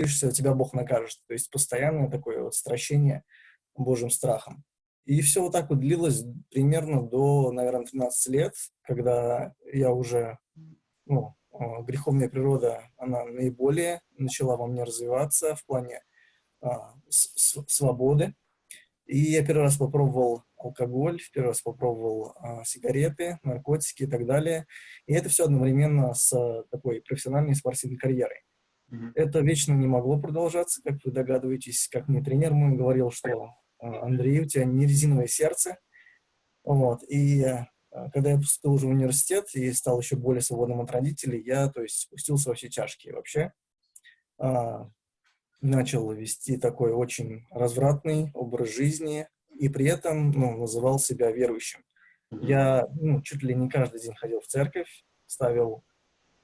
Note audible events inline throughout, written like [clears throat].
молишься, тебя Бог накажет. То есть постоянное такое вот стращение Божьим страхом. И все вот так вот длилось примерно до, наверное, 13 лет, когда я уже, ну, а, греховная природа, она наиболее начала во мне развиваться в плане а, с, свободы. И я первый раз попробовал алкоголь, первый раз попробовал а, сигареты, наркотики и так далее. И это все одновременно с такой профессиональной спортивной карьерой. Mm-hmm. Это вечно не могло продолжаться, как вы догадываетесь. Как мне тренер мой говорил, что а, Андрей, у тебя не резиновое сердце. Вот. И а, когда я поступил уже в университет и стал еще более свободным от родителей, я, то есть, спустился во все тяжкие вообще. А, начал вести такой очень развратный образ жизни, и при этом ну, называл себя верующим. Я ну, чуть ли не каждый день ходил в церковь, ставил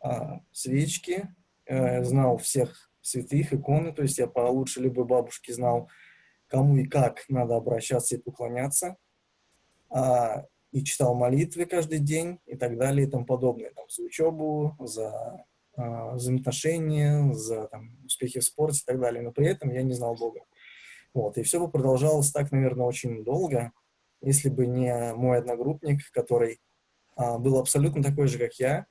а, свечки, э, знал всех святых, иконы, то есть я получше любой бабушки знал, кому и как надо обращаться и поклоняться, а, и читал молитвы каждый день и так далее и тому подобное, там, за учебу, за а, взаимоотношения, за там, успехи в спорте и так далее, но при этом я не знал Бога. Вот. И все бы продолжалось так, наверное, очень долго, если бы не мой одногруппник, который а, был абсолютно такой же, как я,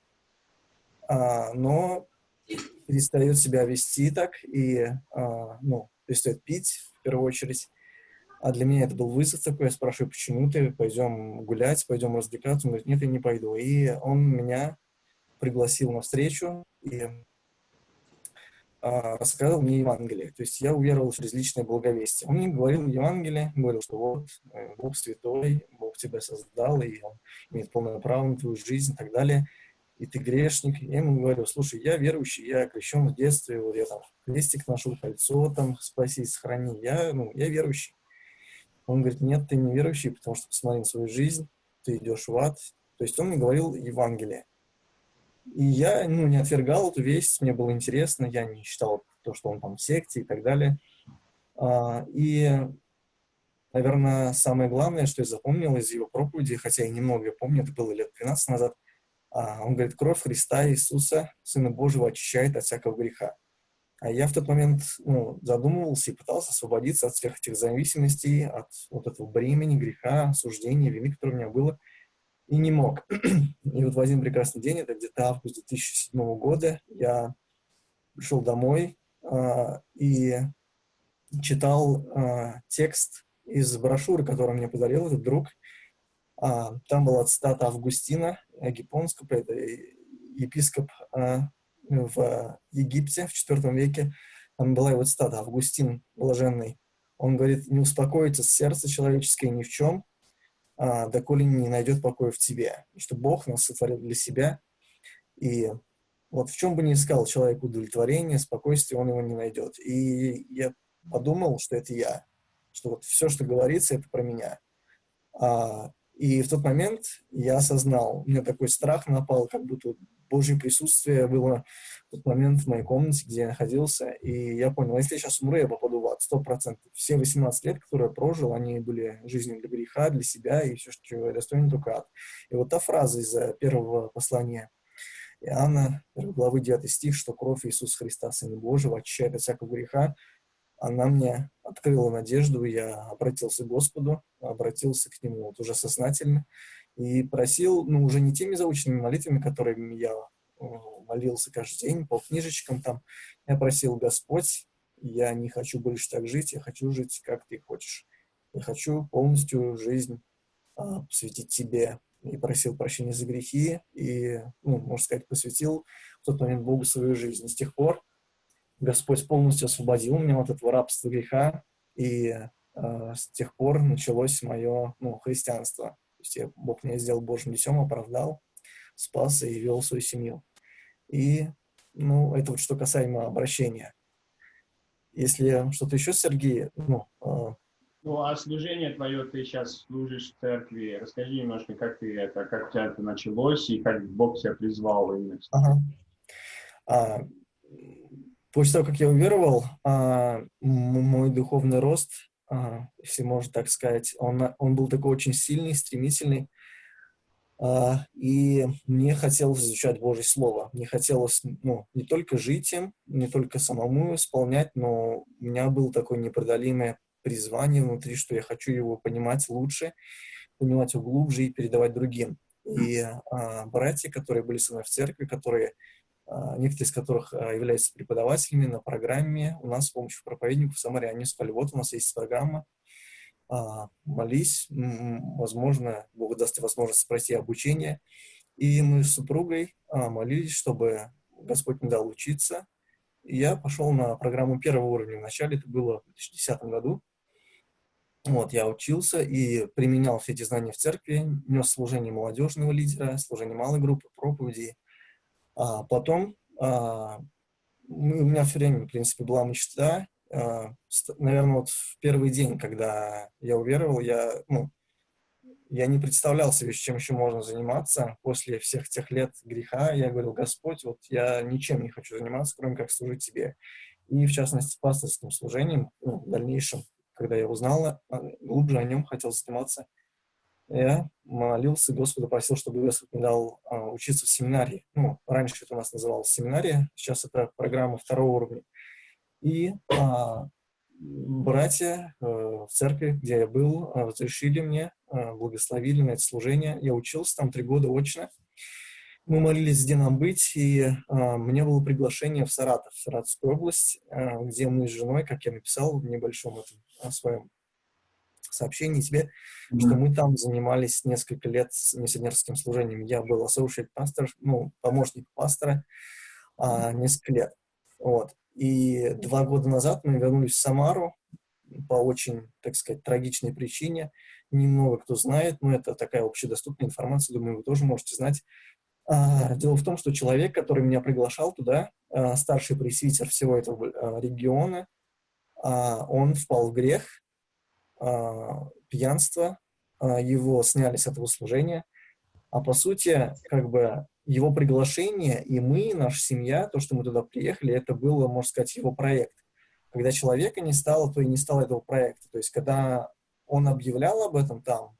а, но перестает себя вести так и, а, ну, перестает пить, в первую очередь. А для меня это был вызов такой. Я спрашиваю, почему ты? Пойдем гулять, пойдем развлекаться. Он говорит, нет, я не пойду. И он меня пригласил на встречу, и а, рассказал мне Евангелие. То есть я уверовал через личное благовестие. Он мне говорил Евангелие, говорил, что вот, э, Бог святой, Бог тебя создал, и Он имеет полное право на твою жизнь и так далее. И ты грешник. Я ему говорю, слушай, я верующий, я крещен в детстве, вот я там крестик нашел, кольцо там, спаси, сохрани. Я, ну, я верующий. Он говорит, нет, ты не верующий, потому что посмотри на свою жизнь, ты идешь в ад. То есть он мне говорил Евангелие. И я ну, не отвергал эту весть, мне было интересно, я не считал то, что он там в секте и так далее. А, и, наверное, самое главное, что я запомнил из его проповеди, хотя я немного помню, это было лет 12 назад, он говорит, кровь Христа Иисуса, Сына Божьего, очищает от всякого греха. А я в тот момент ну, задумывался и пытался освободиться от всех этих зависимостей, от вот этого бремени, греха, осуждения, вины, которое у меня было – и не мог. [clears throat] И вот в один прекрасный день, это где-то август 2007 года, я пришел домой э, и читал э, текст из брошюры, которую мне подарил этот друг. А, там была цитата Августина Гиппонского, это епископ а, в Египте в IV веке. Там была его цитата «Августин блаженный». Он говорит, не успокоится сердце человеческое ни в чем, а, доколе не найдет покоя в тебе. Что Бог нас сотворил для себя. И вот в чем бы ни искал человек удовлетворение, спокойствие, он его не найдет. И я подумал, что это я, что вот все, что говорится, это про меня. И в тот момент я осознал, у меня такой страх напал, как будто Божье присутствие было в тот момент в моей комнате, где я находился, и я понял, если я сейчас умру, я попаду в ад, сто процентов. Все 18 лет, которые я прожил, они были жизнью для греха, для себя, и все, что я достоин, только ад. И вот та фраза из первого послания Иоанна, главы 9 стих, что кровь Иисуса Христа, Сына Божьего, очищает от всякого греха, она мне открыла надежду, я обратился к Господу, обратился к Нему вот уже сознательно и просил, ну, уже не теми заученными молитвами, которыми я молился каждый день по книжечкам там, я просил, Господь, я не хочу больше так жить, я хочу жить, как Ты хочешь. Я хочу полностью жизнь а, посвятить Тебе. И просил прощения за грехи, и, ну, можно сказать, посвятил в тот момент Богу свою жизнь. И с тех пор Господь полностью освободил меня от этого рабства греха, и э, с тех пор началось мое ну, христианство. То есть я, Бог меня сделал Божьим детем, оправдал, спас и вел свою семью. И ну, это вот что касаемо обращения. Если что-то еще, Сергей, ну... Э, ну, а служение твое, ты сейчас служишь в церкви. Расскажи немножко, как ты это, как у тебя это началось и как Бог тебя призвал именно. Ага. А, После того, как я уверовал, а, мой духовный рост, а, если можно так сказать, он, он был такой очень сильный, стремительный. А, и мне хотелось изучать Божье Слово. Мне хотелось ну, не только жить им, не только самому исполнять, но у меня было такое непреодолимое призвание внутри, что я хочу его понимать лучше, понимать его глубже и передавать другим. И а, братья, которые были со мной в церкви, которые, некоторые из которых а, являются преподавателями на программе у нас с помощью проповедников в Самаре, они сказали, вот у нас есть программа, а, молись, возможно, Бог даст возможность пройти обучение. И мы с супругой а, молились, чтобы Господь не дал учиться. И я пошел на программу первого уровня. Вначале это было в 2010 году. Вот, я учился и применял все эти знания в церкви, нес служение молодежного лидера, служение малой группы, проповеди. А потом а, у меня все время, в принципе, была мечта а, наверное, вот в первый день, когда я уверовал, я, ну, я не представлял себе, чем еще можно заниматься. После всех тех лет греха я говорил, Господь, вот я ничем не хочу заниматься, кроме как служить Тебе. И, в частности, пасторским служением, ну, в дальнейшем, когда я узнал глубже о нем, хотел заниматься, я молился Господу, просил, чтобы Господь мне дал а, учиться в семинарии. Ну, раньше это у нас называлось семинария, сейчас это программа второго уровня. И а, братья э, в церкви, где я был, э, разрешили мне, э, благословили на это служение. Я учился там три года очно. Мы молились, где нам быть, и э, мне было приглашение в Саратов, в Саратовскую область, э, где мы с женой, как я написал в небольшом этом, своем сообщении тебе, mm-hmm. что мы там занимались несколько лет с миссионерским служением. Я был associate пастор, ну, помощник пастора а, несколько лет. Вот. И два года назад мы вернулись в Самару по очень, так сказать, трагичной причине. Немного кто знает, но это такая общедоступная информация, думаю, вы тоже можете знать. А, дело в том, что человек, который меня приглашал туда, а, старший пресвитер всего этого а, региона, он впал в грех, пьянство, его сняли с этого служения, а по сути, как бы его приглашение, и мы, наша семья, то, что мы туда приехали, это было, можно сказать, его проект. Когда человека не стало, то и не стало этого проекта. То есть, когда он объявлял об этом там,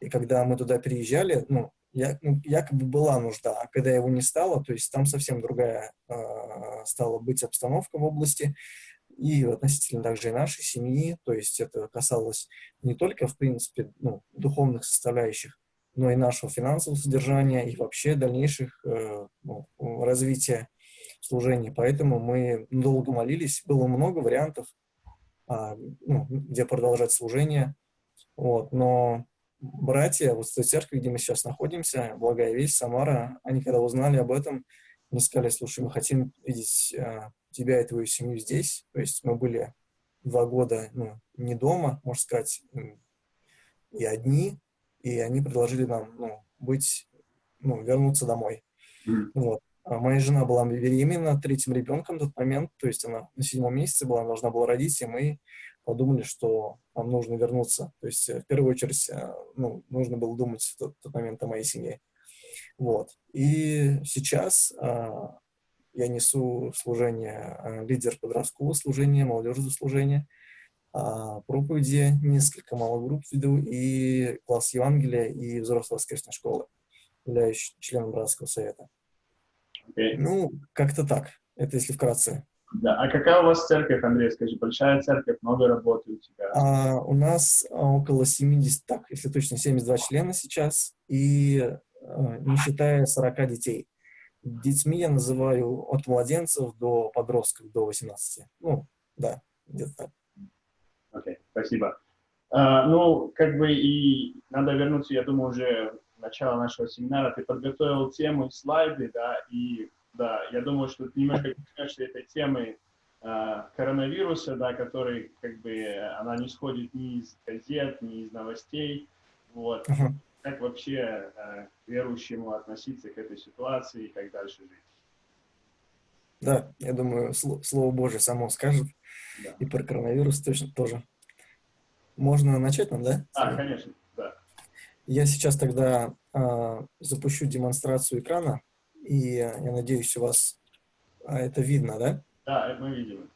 и когда мы туда приезжали, ну, я, ну, якобы была нужда, а когда его не стало, то есть там совсем другая э, стала быть обстановка в области, и относительно также и нашей семьи, то есть это касалось не только, в принципе, ну, духовных составляющих, но и нашего финансового содержания и вообще дальнейших э, ну, развития служения. Поэтому мы долго молились, было много вариантов, а, ну, где продолжать служение. Вот, но братья вот в той церкви, где мы сейчас находимся, Благая Весть, Самара, они когда узнали об этом, они сказали, слушай, мы хотим видеть а, тебя и твою семью здесь. То есть мы были два года ну, не дома, можно сказать, и одни, и они предложили нам ну, быть, ну, вернуться домой. Mm. Вот. А моя жена была беременна третьим ребенком в тот момент, то есть она на седьмом месяце была, она должна была родить, и мы подумали, что нам нужно вернуться. То есть э, в первую очередь э, ну, нужно было думать в тот, в тот момент о моей семье. Вот. И сейчас а, я несу служение, а, лидер подросткового служения, молодежного служения – а, проповеди, несколько малых групп веду, и класс Евангелия, и взрослая воскресной школы. Являюсь членом братского совета. Okay. Ну, как-то так. Это если вкратце. Да. А какая у вас церковь, Андрей, скажи? Большая церковь, много работы у тебя? А, у нас около 70, так, если точно, 72 члена сейчас, и не считая 40 детей. Детьми я называю от младенцев до подростков, до 18. Ну, да, где-то так. Окей, okay, спасибо. Uh, ну, как бы и надо вернуться, я думаю, уже в начало нашего семинара. Ты подготовил тему и слайды, да, и да, я думаю, что ты немножко коснешься этой темы uh, коронавируса, да, который, как бы, она не сходит ни из газет, ни из новостей, вот. Uh-huh. Как вообще uh, верующему относиться к этой ситуации и как дальше жить? Да, я думаю, Слово Божье само скажет. Да. И про коронавирус точно тоже. Можно начать нам, да? А, конечно, да. Я сейчас тогда э, запущу демонстрацию экрана, и я надеюсь, у вас а, это видно, да? Да, мы видим.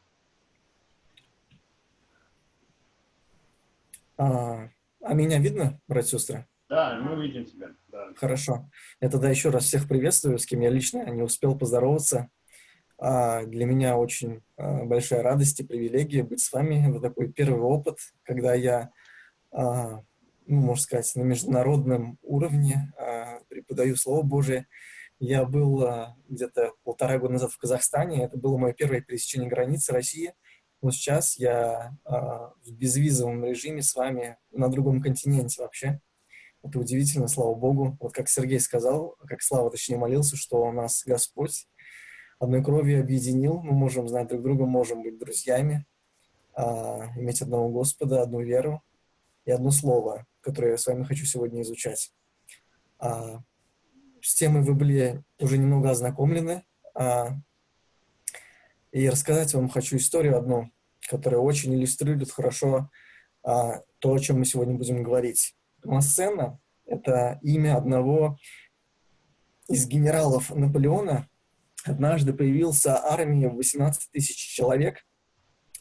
А, а меня видно, братья и сестры? Да, мы видим тебя. Да. Хорошо. Я тогда еще раз всех приветствую, с кем я лично не успел поздороваться. А, для меня очень а, большая радость и привилегия быть с вами. Это такой первый опыт, когда я, а, ну, можно сказать, на международном уровне преподаю Слово Божие. Я был где-то полтора года назад в Казахстане. Это было мое первое пересечение границы России. Но сейчас я в безвизовом режиме с вами на другом континенте вообще. Это удивительно, слава Богу. Вот как Сергей сказал, как Слава точнее молился, что у нас Господь одной кровью объединил, мы можем знать друг друга, можем быть друзьями, а, иметь одного Господа, одну веру и одно слово, которое я с вами хочу сегодня изучать. А, с темой вы были уже немного ознакомлены, а, и рассказать вам хочу историю одну, которая очень иллюстрирует хорошо а, то, о чем мы сегодня будем говорить. Массена — это имя одного из генералов Наполеона. Однажды появился армия в 18 тысяч человек,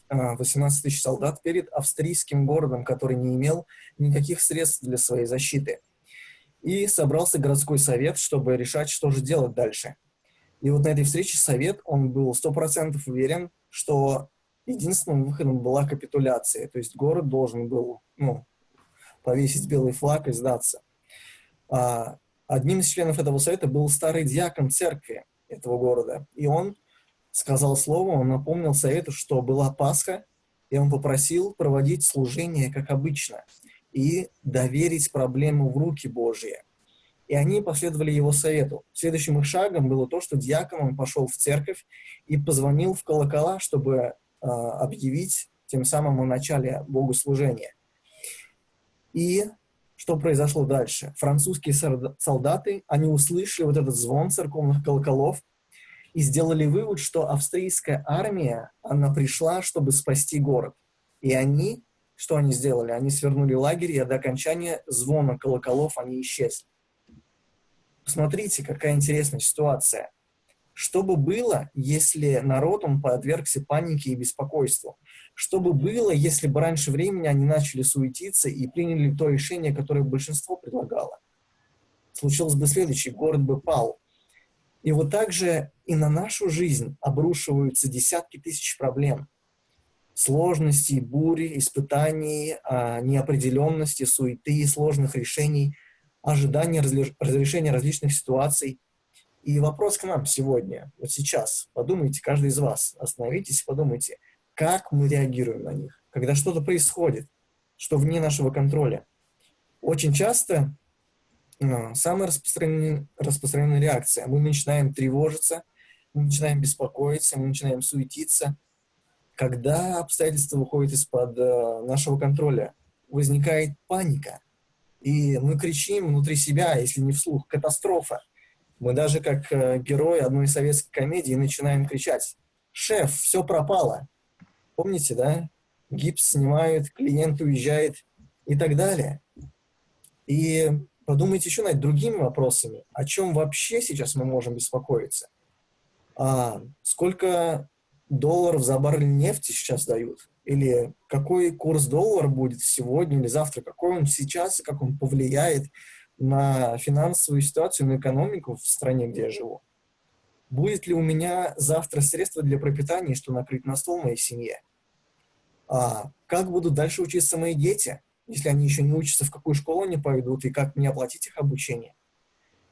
18 а, тысяч солдат перед австрийским городом, который не имел никаких средств для своей защиты. И собрался городской совет, чтобы решать, что же делать дальше. И вот на этой встрече совет, он был 100% уверен, что единственным выходом была капитуляция. То есть город должен был ну, повесить белый флаг и сдаться. А, одним из членов этого совета был старый диакон церкви этого города. И он сказал слово, он напомнил совету, что была Пасха, и он попросил проводить служение как обычно и доверить проблему в руки Божьи. И они последовали его совету. Следующим их шагом было то, что диакон он пошел в церковь и позвонил в колокола, чтобы э, объявить тем самым о начале богослужения. И что произошло дальше? Французские солдаты, они услышали вот этот звон церковных колоколов и сделали вывод, что австрийская армия, она пришла, чтобы спасти город. И они, что они сделали? Они свернули лагерь, и до окончания звона колоколов они исчезли. Посмотрите, какая интересная ситуация. Что бы было, если народ, он подвергся панике и беспокойству? Что бы было, если бы раньше времени они начали суетиться и приняли то решение, которое большинство предлагало? Случилось бы следующее, город бы пал. И вот так же и на нашу жизнь обрушиваются десятки тысяч проблем. Сложностей, бури, испытаний, а, неопределенности, суеты, сложных решений, ожидания разрешения различных ситуаций – и вопрос к нам сегодня, вот сейчас, подумайте, каждый из вас, остановитесь подумайте, как мы реагируем на них, когда что-то происходит, что вне нашего контроля. Очень часто э, самая распространенная, распространенная реакция, мы начинаем тревожиться, мы начинаем беспокоиться, мы начинаем суетиться, когда обстоятельства выходят из-под э, нашего контроля, возникает паника, и мы кричим внутри себя, если не вслух, катастрофа. Мы даже как э, герои одной советской комедии начинаем кричать «Шеф, все пропало!» Помните, да? Гипс снимают, клиент уезжает и так далее. И подумайте еще над другими вопросами. О чем вообще сейчас мы можем беспокоиться? А, сколько долларов за баррель нефти сейчас дают? Или какой курс доллара будет сегодня или завтра? Какой он сейчас, как он повлияет на финансовую ситуацию, на экономику в стране, где я живу. Будет ли у меня завтра средства для пропитания, что накрыть на стол моей семье? А как будут дальше учиться мои дети, если они еще не учатся, в какую школу они пойдут, и как мне оплатить их обучение?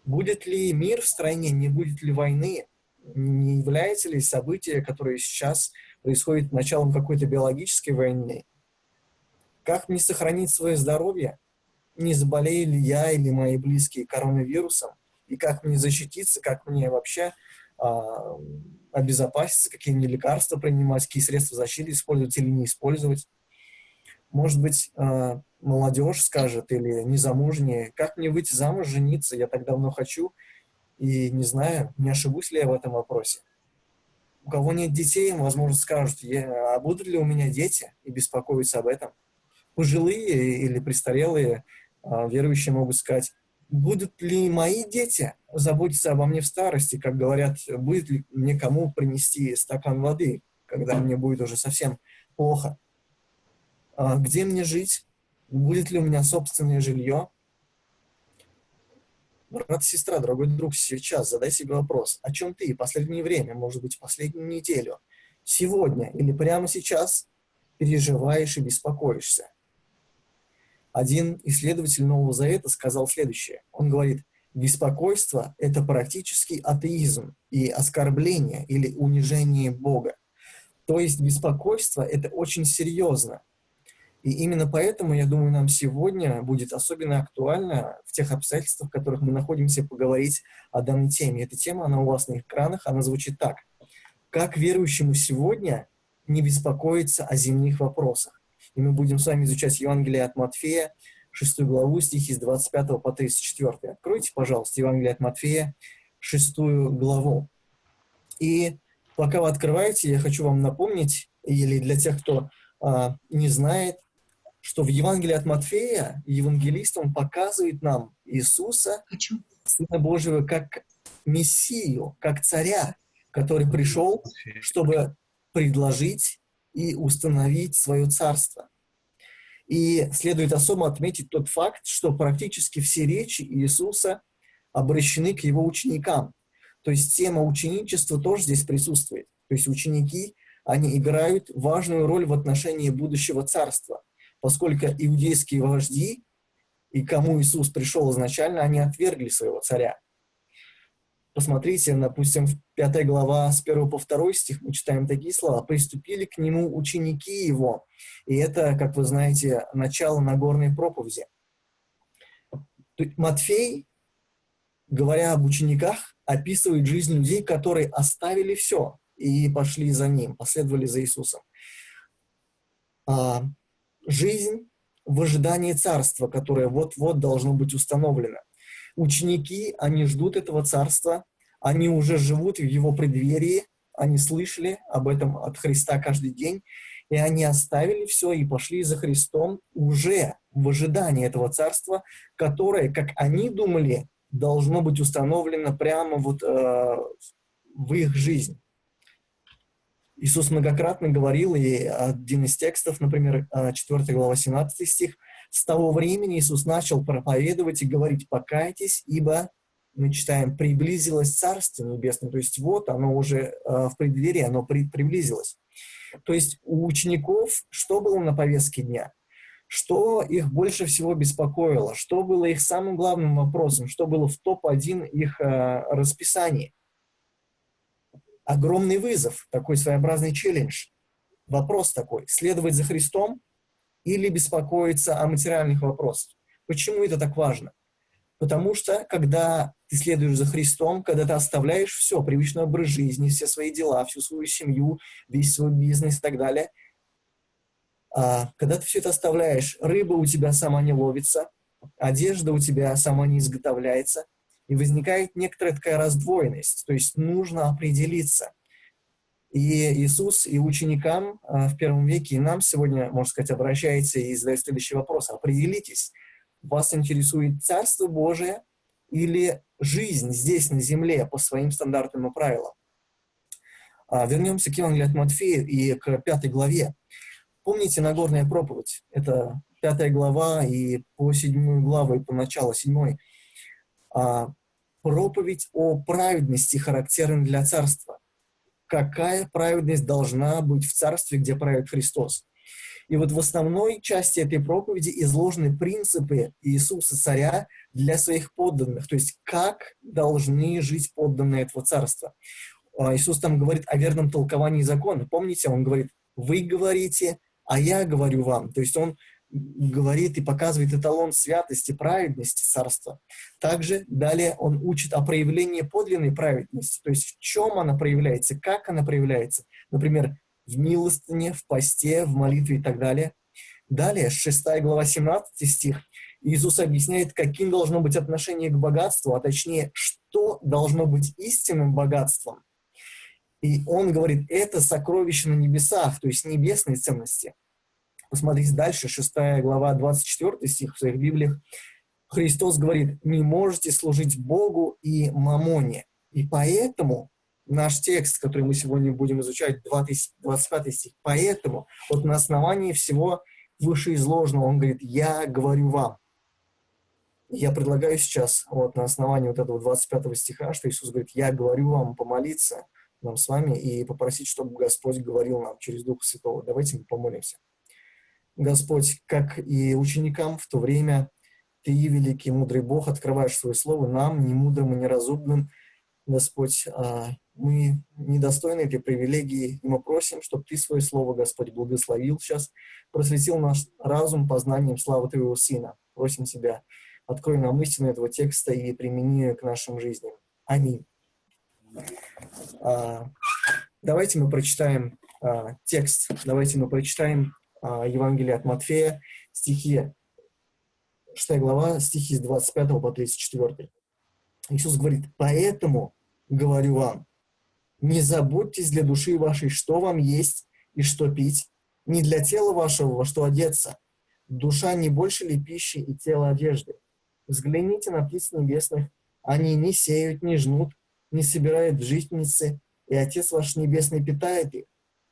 Будет ли мир в стране, не будет ли войны? Не является ли событие, которое сейчас происходит началом какой-то биологической войны? Как мне сохранить свое здоровье? Не заболею ли я или мои близкие коронавирусом, и как мне защититься, как мне вообще а, обезопаситься, какие мне лекарства принимать, какие средства защиты использовать или не использовать. Может быть, а, молодежь скажет или незамужние, как мне выйти замуж, жениться, я так давно хочу, и не знаю, не ошибусь ли я в этом вопросе. У кого нет детей, возможно, скажут, а будут ли у меня дети, и беспокоиться об этом. Пожилые или престарелые верующие могут сказать, будут ли мои дети заботиться обо мне в старости, как говорят, будет ли мне кому принести стакан воды, когда мне будет уже совсем плохо, а, где мне жить, будет ли у меня собственное жилье, Брат, сестра, дорогой друг, сейчас задай себе вопрос, о чем ты? Последнее время, может быть, последнюю неделю, сегодня или прямо сейчас переживаешь и беспокоишься? Один исследователь Нового Завета сказал следующее. Он говорит, беспокойство – это практически атеизм и оскорбление или унижение Бога. То есть беспокойство – это очень серьезно. И именно поэтому, я думаю, нам сегодня будет особенно актуально в тех обстоятельствах, в которых мы находимся, поговорить о данной теме. Эта тема, она у вас на экранах, она звучит так. Как верующему сегодня не беспокоиться о земных вопросах? И мы будем с вами изучать Евангелие от Матфея, 6 главу, стихи с 25 по 34. Откройте, пожалуйста, Евангелие от Матфея, 6 главу. И пока вы открываете, я хочу вам напомнить, или для тех, кто а, не знает, что в Евангелии от Матфея евангелист, он показывает нам Иисуса, Хочу. Сына Божьего, как Мессию, как царя, который пришел, чтобы предложить и установить свое царство. И следует особо отметить тот факт, что практически все речи Иисуса обращены к его ученикам. То есть тема ученичества тоже здесь присутствует. То есть ученики, они играют важную роль в отношении будущего царства, поскольку иудейские вожди и кому Иисус пришел изначально, они отвергли своего царя. Посмотрите, допустим, в 5 глава с 1 по 2 стих мы читаем такие слова. «Приступили к нему ученики его». И это, как вы знаете, начало Нагорной проповеди. Матфей, говоря об учениках, описывает жизнь людей, которые оставили все и пошли за ним, последовали за Иисусом. А, жизнь в ожидании царства, которое вот-вот должно быть установлено ученики, они ждут этого царства, они уже живут в его преддверии, они слышали об этом от Христа каждый день, и они оставили все и пошли за Христом уже в ожидании этого царства, которое, как они думали, должно быть установлено прямо вот э, в их жизнь. Иисус многократно говорил, и один из текстов, например, 4 э, глава 17 стих, с того времени Иисус начал проповедовать и говорить, покайтесь, ибо, мы читаем, приблизилось Царство Небесное, то есть вот оно уже э, в преддверии, оно при, приблизилось. То есть у учеников что было на повестке дня? Что их больше всего беспокоило? Что было их самым главным вопросом? Что было в топ-1 их э, расписании? Огромный вызов, такой своеобразный челлендж. Вопрос такой, следовать за Христом или беспокоиться о материальных вопросах. Почему это так важно? Потому что, когда ты следуешь за Христом, когда ты оставляешь все, привычный образ жизни, все свои дела, всю свою семью, весь свой бизнес и так далее, а, когда ты все это оставляешь, рыба у тебя сама не ловится, одежда у тебя сама не изготовляется, и возникает некоторая такая раздвоенность, то есть нужно определиться, и Иисус и ученикам а, в первом веке, и нам сегодня, можно сказать, обращается и задает следующий вопрос. Определитесь, вас интересует Царство Божие или жизнь здесь, на земле, по своим стандартам и правилам? А, вернемся к Евангелию от Матфея и к пятой главе. Помните Нагорная проповедь? Это пятая глава и по седьмую главу, и по началу седьмой. А, проповедь о праведности характерна для царства какая праведность должна быть в царстве, где правит Христос. И вот в основной части этой проповеди изложены принципы Иисуса Царя для своих подданных, то есть как должны жить подданные этого царства. А, Иисус там говорит о верном толковании закона. Помните, Он говорит, вы говорите, а я говорю вам. То есть Он говорит и показывает эталон святости, праведности царства. Также далее он учит о проявлении подлинной праведности, то есть в чем она проявляется, как она проявляется. Например, в милостыне, в посте, в молитве и так далее. Далее, 6 глава 17 стих, Иисус объясняет, каким должно быть отношение к богатству, а точнее, что должно быть истинным богатством. И он говорит, это сокровище на небесах, то есть небесные ценности – Посмотрите дальше, 6 глава, 24 стих в своих Библиях. Христос говорит, не можете служить Богу и мамоне. И поэтому наш текст, который мы сегодня будем изучать, 20, 25 стих, поэтому вот на основании всего вышеизложенного он говорит, я говорю вам. Я предлагаю сейчас вот на основании вот этого 25 стиха, что Иисус говорит, я говорю вам помолиться нам с вами и попросить, чтобы Господь говорил нам через Духа Святого. Давайте мы помолимся. Господь, как и ученикам в то время, Ты, великий мудрый Бог, открываешь Свое Слово нам, не мудрым и неразумным. Господь, а, мы недостойны этой привилегии, и мы просим, чтобы Ты свое Слово, Господь, благословил сейчас, просветил наш разум познанием славы Твоего Сына. Просим Тебя, открой нам истину этого текста и примени ее к нашим жизням. Аминь. А, давайте мы прочитаем а, текст, давайте мы прочитаем а, Евангелие от Матфея, стихи, 6 глава, стихи с 25 по 34. Иисус говорит, «Поэтому, говорю вам, не заботьтесь для души вашей, что вам есть и что пить, не для тела вашего, во что одеться. Душа не больше ли пищи и тело одежды? Взгляните на птиц небесных, они не сеют, не жнут, не собирают в житницы, и Отец ваш Небесный питает их.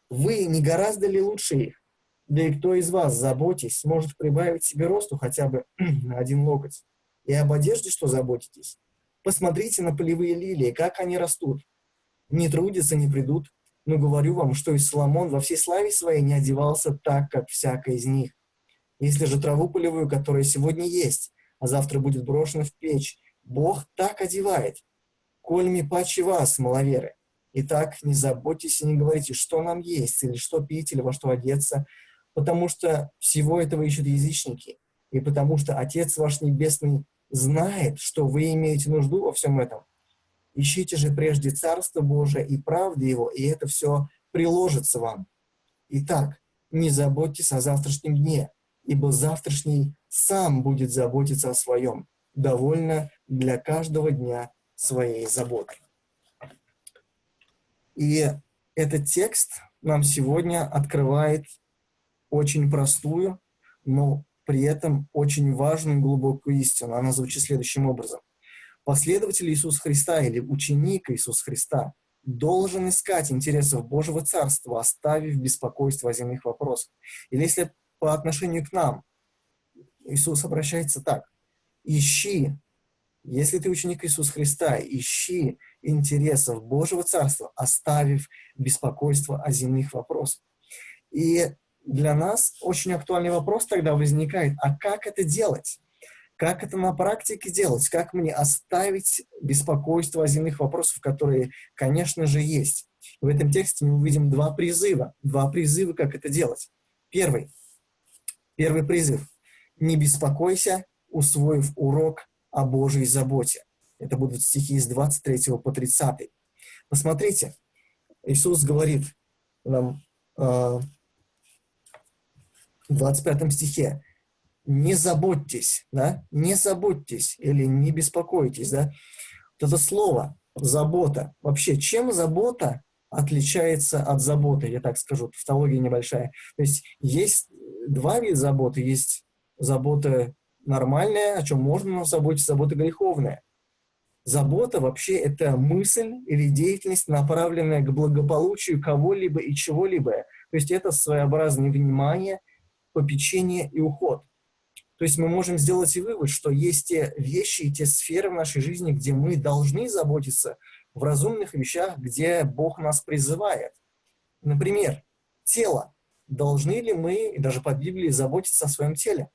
Вы не гораздо ли лучше их? Да и кто из вас, заботясь, сможет прибавить себе росту хотя бы на [clears throat] один локоть? И об одежде что заботитесь? Посмотрите на полевые лилии, как они растут. Не трудятся, не придут. Но говорю вам, что и Соломон во всей славе своей не одевался так, как всякая из них. Если же траву полевую, которая сегодня есть, а завтра будет брошена в печь, Бог так одевает. Кольми паче вас, маловеры. Итак, не заботьтесь и не говорите, что нам есть, или что пить, или во что одеться, потому что всего этого ищут язычники, и потому что Отец ваш Небесный знает, что вы имеете нужду во всем этом. Ищите же прежде Царство Божие и правды Его, и это все приложится вам. Итак, не заботьтесь о завтрашнем дне, ибо завтрашний сам будет заботиться о своем. Довольно для каждого дня своей заботы. И этот текст нам сегодня открывает очень простую, но при этом очень важную глубокую истину. Она звучит следующим образом. Последователь Иисуса Христа или ученик Иисуса Христа должен искать интересов Божьего Царства, оставив беспокойство о земных вопросах. Или если по отношению к нам Иисус обращается так. Ищи, если ты ученик Иисуса Христа, ищи интересов Божьего Царства, оставив беспокойство о земных вопросах. И для нас очень актуальный вопрос тогда возникает, а как это делать? Как это на практике делать? Как мне оставить беспокойство о земных вопросах, которые, конечно же, есть? В этом тексте мы увидим два призыва. Два призыва, как это делать. Первый. Первый призыв. Не беспокойся, усвоив урок о Божьей заботе. Это будут стихи с 23 по 30. Посмотрите, Иисус говорит нам э, в 25 стихе, не заботьтесь, да, не заботьтесь или не беспокойтесь, да. Вот это слово забота. Вообще, чем забота отличается от заботы, я так скажу, тавтология небольшая. То есть есть два вида заботы. Есть забота нормальная, о чем можно заботиться, забота греховная. Забота вообще это мысль или деятельность, направленная к благополучию кого-либо и чего-либо. То есть это своеобразное внимание, попечение и уход. То есть мы можем сделать и вывод, что есть те вещи и те сферы в нашей жизни, где мы должны заботиться в разумных вещах, где Бог нас призывает. Например, тело. Должны ли мы, и даже по Библии, заботиться о своем теле?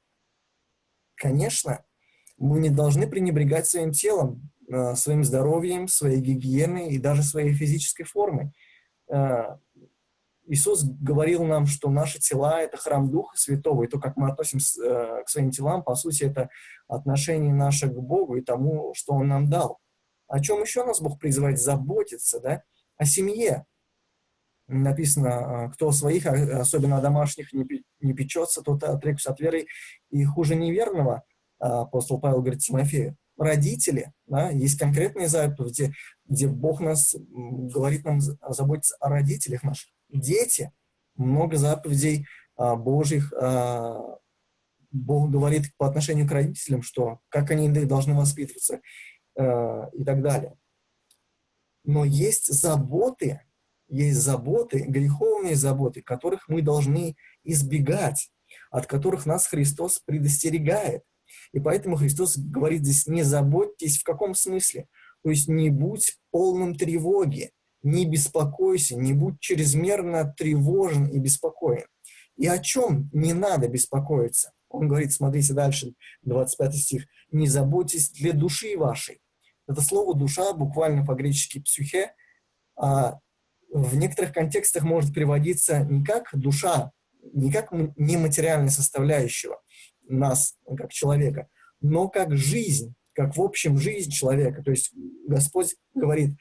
Конечно, мы не должны пренебрегать своим телом, э, своим здоровьем, своей гигиеной и даже своей физической формой. Э, Иисус говорил нам, что наши тела — это храм Духа Святого, и то, как мы относимся э, к своим телам, по сути, это отношение наше к Богу и тому, что Он нам дал. О чем еще нас Бог призывает заботиться, да? О семье. Написано, кто о своих, а, особенно о домашних, не, не печется, тот отрекся от веры, и хуже неверного, а, апостол Павел говорит Тимофею. Родители, да, есть конкретные заповеди, где Бог нас говорит нам заботиться о родителях наших. Дети, много заповедей а, Божьих, а, Бог говорит по отношению к родителям, что как они должны воспитываться. Э, и так далее. Но есть заботы, есть заботы, греховные заботы, которых мы должны избегать, от которых нас Христос предостерегает. И поэтому Христос говорит здесь, не заботьтесь в каком смысле? То есть не будь полным тревоги, не беспокойся, не будь чрезмерно тревожен и беспокоен. И о чем не надо беспокоиться? Он говорит, смотрите дальше, 25 стих, «Не заботьтесь для души вашей». Это слово «душа» буквально по-гречески «псюхе», а в некоторых контекстах может переводиться не как душа, не как нематериальная составляющего нас, как человека, но как жизнь, как в общем жизнь человека. То есть Господь говорит, «А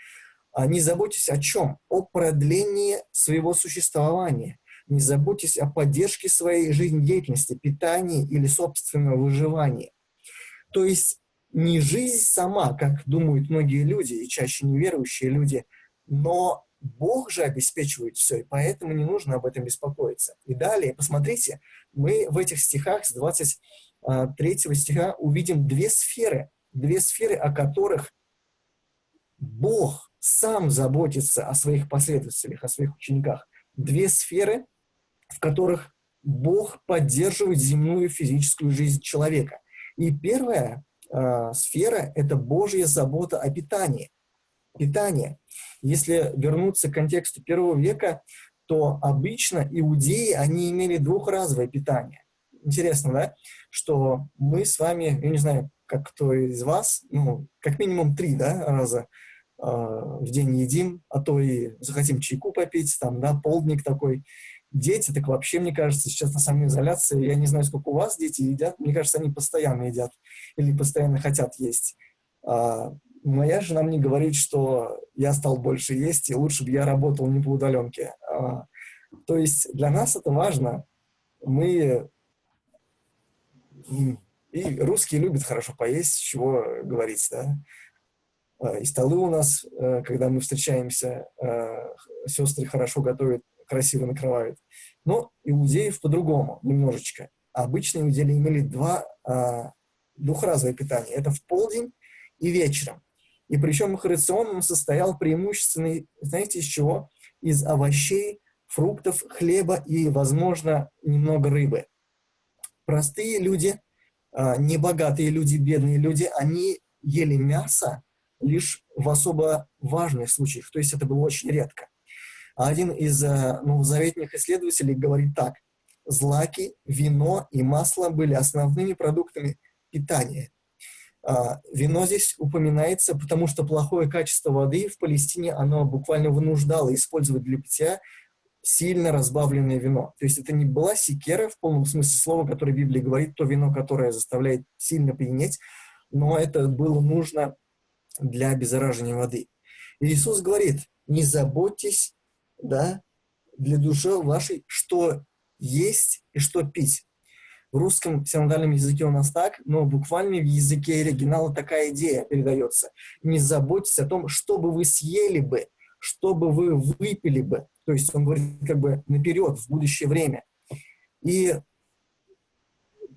не заботьтесь о чем? О продлении своего существования. Не заботьтесь о поддержке своей жизнедеятельности, питании или собственного выживания. То есть не жизнь сама, как думают многие люди, и чаще неверующие люди, но Бог же обеспечивает все, и поэтому не нужно об этом беспокоиться. И далее, посмотрите, мы в этих стихах с 23 стиха увидим две сферы, две сферы, о которых Бог сам заботится о своих последователях, о своих учениках. Две сферы, в которых Бог поддерживает земную физическую жизнь человека. И первая э, сфера – это Божья забота о питании. Питание. Если вернуться к контексту первого века, то обычно иудеи, они имели двухразовое питание. Интересно, да, что мы с вами, я не знаю, как кто из вас, ну, как минимум три да, раза в день едим, а то и захотим чайку попить, там, да, полдник такой, Дети, так вообще, мне кажется, сейчас на самоизоляции, я не знаю, сколько у вас дети едят, мне кажется, они постоянно едят или постоянно хотят есть. А, моя жена мне говорит, что я стал больше есть, и лучше бы я работал не по удаленке. А, то есть для нас это важно. Мы и русские любят хорошо поесть, чего говорить, да. А, и столы у нас, э, когда мы встречаемся, э, сестры хорошо готовят красиво накрывают. Но иудеев по-другому немножечко. Обычно иудеи имели два двухразовое питание. Это в полдень и вечером. И причем их рацион он состоял преимущественно, знаете, из чего? Из овощей, фруктов, хлеба и, возможно, немного рыбы. Простые люди, небогатые люди, бедные люди, они ели мясо лишь в особо важных случаях. То есть это было очень редко. А один из э, новозаветных исследователей говорит так. Злаки, вино и масло были основными продуктами питания. А, вино здесь упоминается, потому что плохое качество воды в Палестине, оно буквально вынуждало использовать для питья сильно разбавленное вино. То есть это не была секера в полном смысле слова, которое Библия говорит, то вино, которое заставляет сильно пьянеть, но это было нужно для обеззараживания воды. Иисус говорит, не заботьтесь да, для души вашей, что есть и что пить. В русском синодальном языке у нас так, но буквально в языке оригинала такая идея передается. Не заботьтесь о том, что бы вы съели бы, что бы вы выпили бы. То есть он говорит как бы наперед, в будущее время. И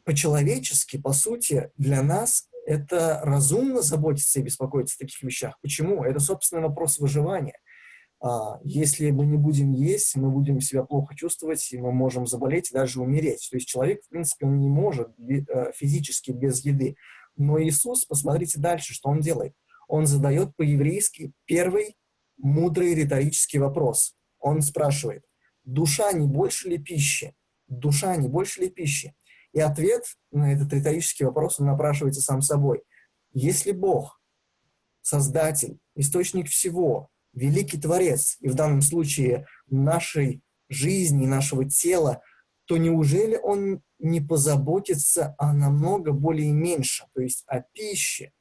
по-человечески, по сути, для нас это разумно заботиться и беспокоиться о таких вещах. Почему? Это, собственно, вопрос выживания. А, если мы не будем есть, мы будем себя плохо чувствовать, и мы можем заболеть и даже умереть. То есть человек, в принципе, он не может э, физически без еды. Но Иисус, посмотрите дальше, что он делает. Он задает по-еврейски первый мудрый риторический вопрос. Он спрашивает, душа не больше ли пищи? Душа не больше ли пищи? И ответ на этот риторический вопрос, он напрашивается сам собой. Если Бог, Создатель, Источник всего, великий Творец, и в данном случае нашей жизни, нашего тела, то неужели Он не позаботится о намного более меньшем, то есть о пище?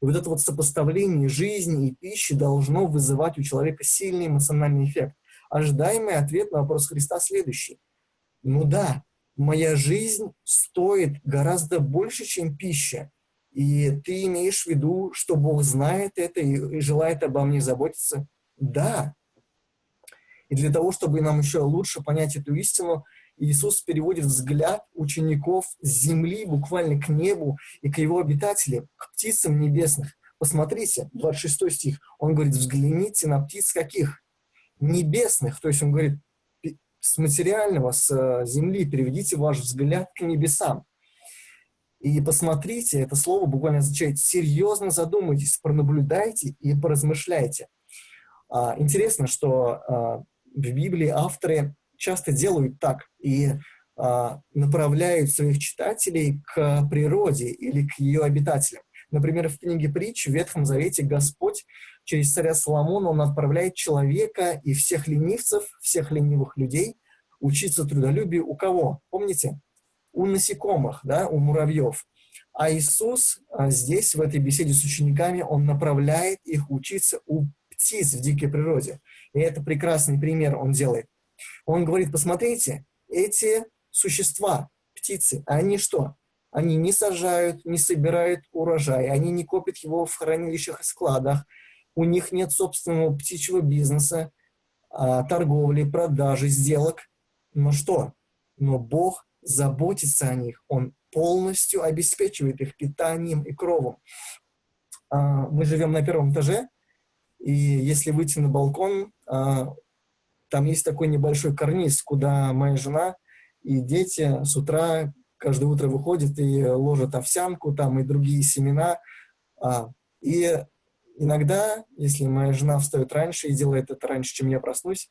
И вот это вот сопоставление жизни и пищи должно вызывать у человека сильный эмоциональный эффект. Ожидаемый ответ на вопрос Христа следующий. Ну да, моя жизнь стоит гораздо больше, чем пища. И ты имеешь в виду, что Бог знает это и, желает обо мне заботиться? Да. И для того, чтобы нам еще лучше понять эту истину, Иисус переводит взгляд учеников с земли буквально к небу и к его обитателям, к птицам небесных. Посмотрите, 26 стих, он говорит, взгляните на птиц каких? Небесных. То есть он говорит, с материального, с э, земли переведите ваш взгляд к небесам. И посмотрите, это слово буквально означает серьезно задумайтесь, пронаблюдайте и поразмышляйте. А, интересно, что а, в Библии авторы часто делают так и а, направляют своих читателей к природе или к ее обитателям. Например, в книге притч в Ветхом Завете Господь через царя Соломона он отправляет человека и всех ленивцев, всех ленивых людей учиться трудолюбию у кого? Помните? У насекомых, да, у муравьев. А Иисус а, здесь, в этой беседе с учениками, Он направляет их учиться у птиц в дикой природе. И это прекрасный пример Он делает. Он говорит, посмотрите, эти существа, птицы, они что? Они не сажают, не собирают урожай, они не копят его в хранилищах и складах, у них нет собственного птичьего бизнеса, а, торговли, продажи, сделок. Но что? Но Бог заботится о них, Он полностью обеспечивает их питанием и кровом. А, мы живем на первом этаже, и если выйти на балкон, а, там есть такой небольшой карниз, куда моя жена и дети с утра каждое утро выходят и ложат овсянку там и другие семена. И иногда, если моя жена встает раньше и делает это раньше, чем я проснусь,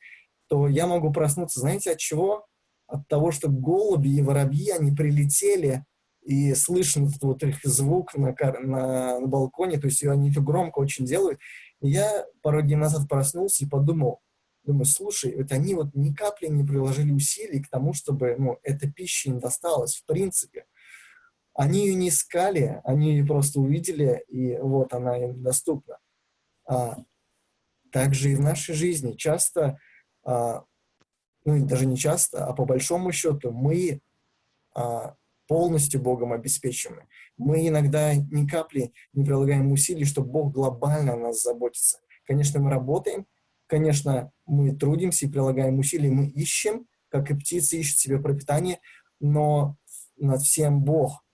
то я могу проснуться, знаете, от чего? От того, что голуби и воробьи, они прилетели, и слышно вот их звук на, на, на балконе, то есть они это громко очень делают. И я пару дней назад проснулся и подумал, Думаю, слушай, вот они вот ни капли не приложили усилий к тому, чтобы ну, эта пища им досталась, в принципе. Они ее не искали, они ее просто увидели, и вот она им доступна. А, также и в нашей жизни часто, а, ну даже не часто, а по большому счету мы а, полностью Богом обеспечены. Мы иногда ни капли не прилагаем усилий, чтобы Бог глобально о нас заботится. Конечно, мы работаем, Конечно, мы трудимся и прилагаем усилия, мы ищем, как и птицы ищут себе пропитание, но над всем Бог.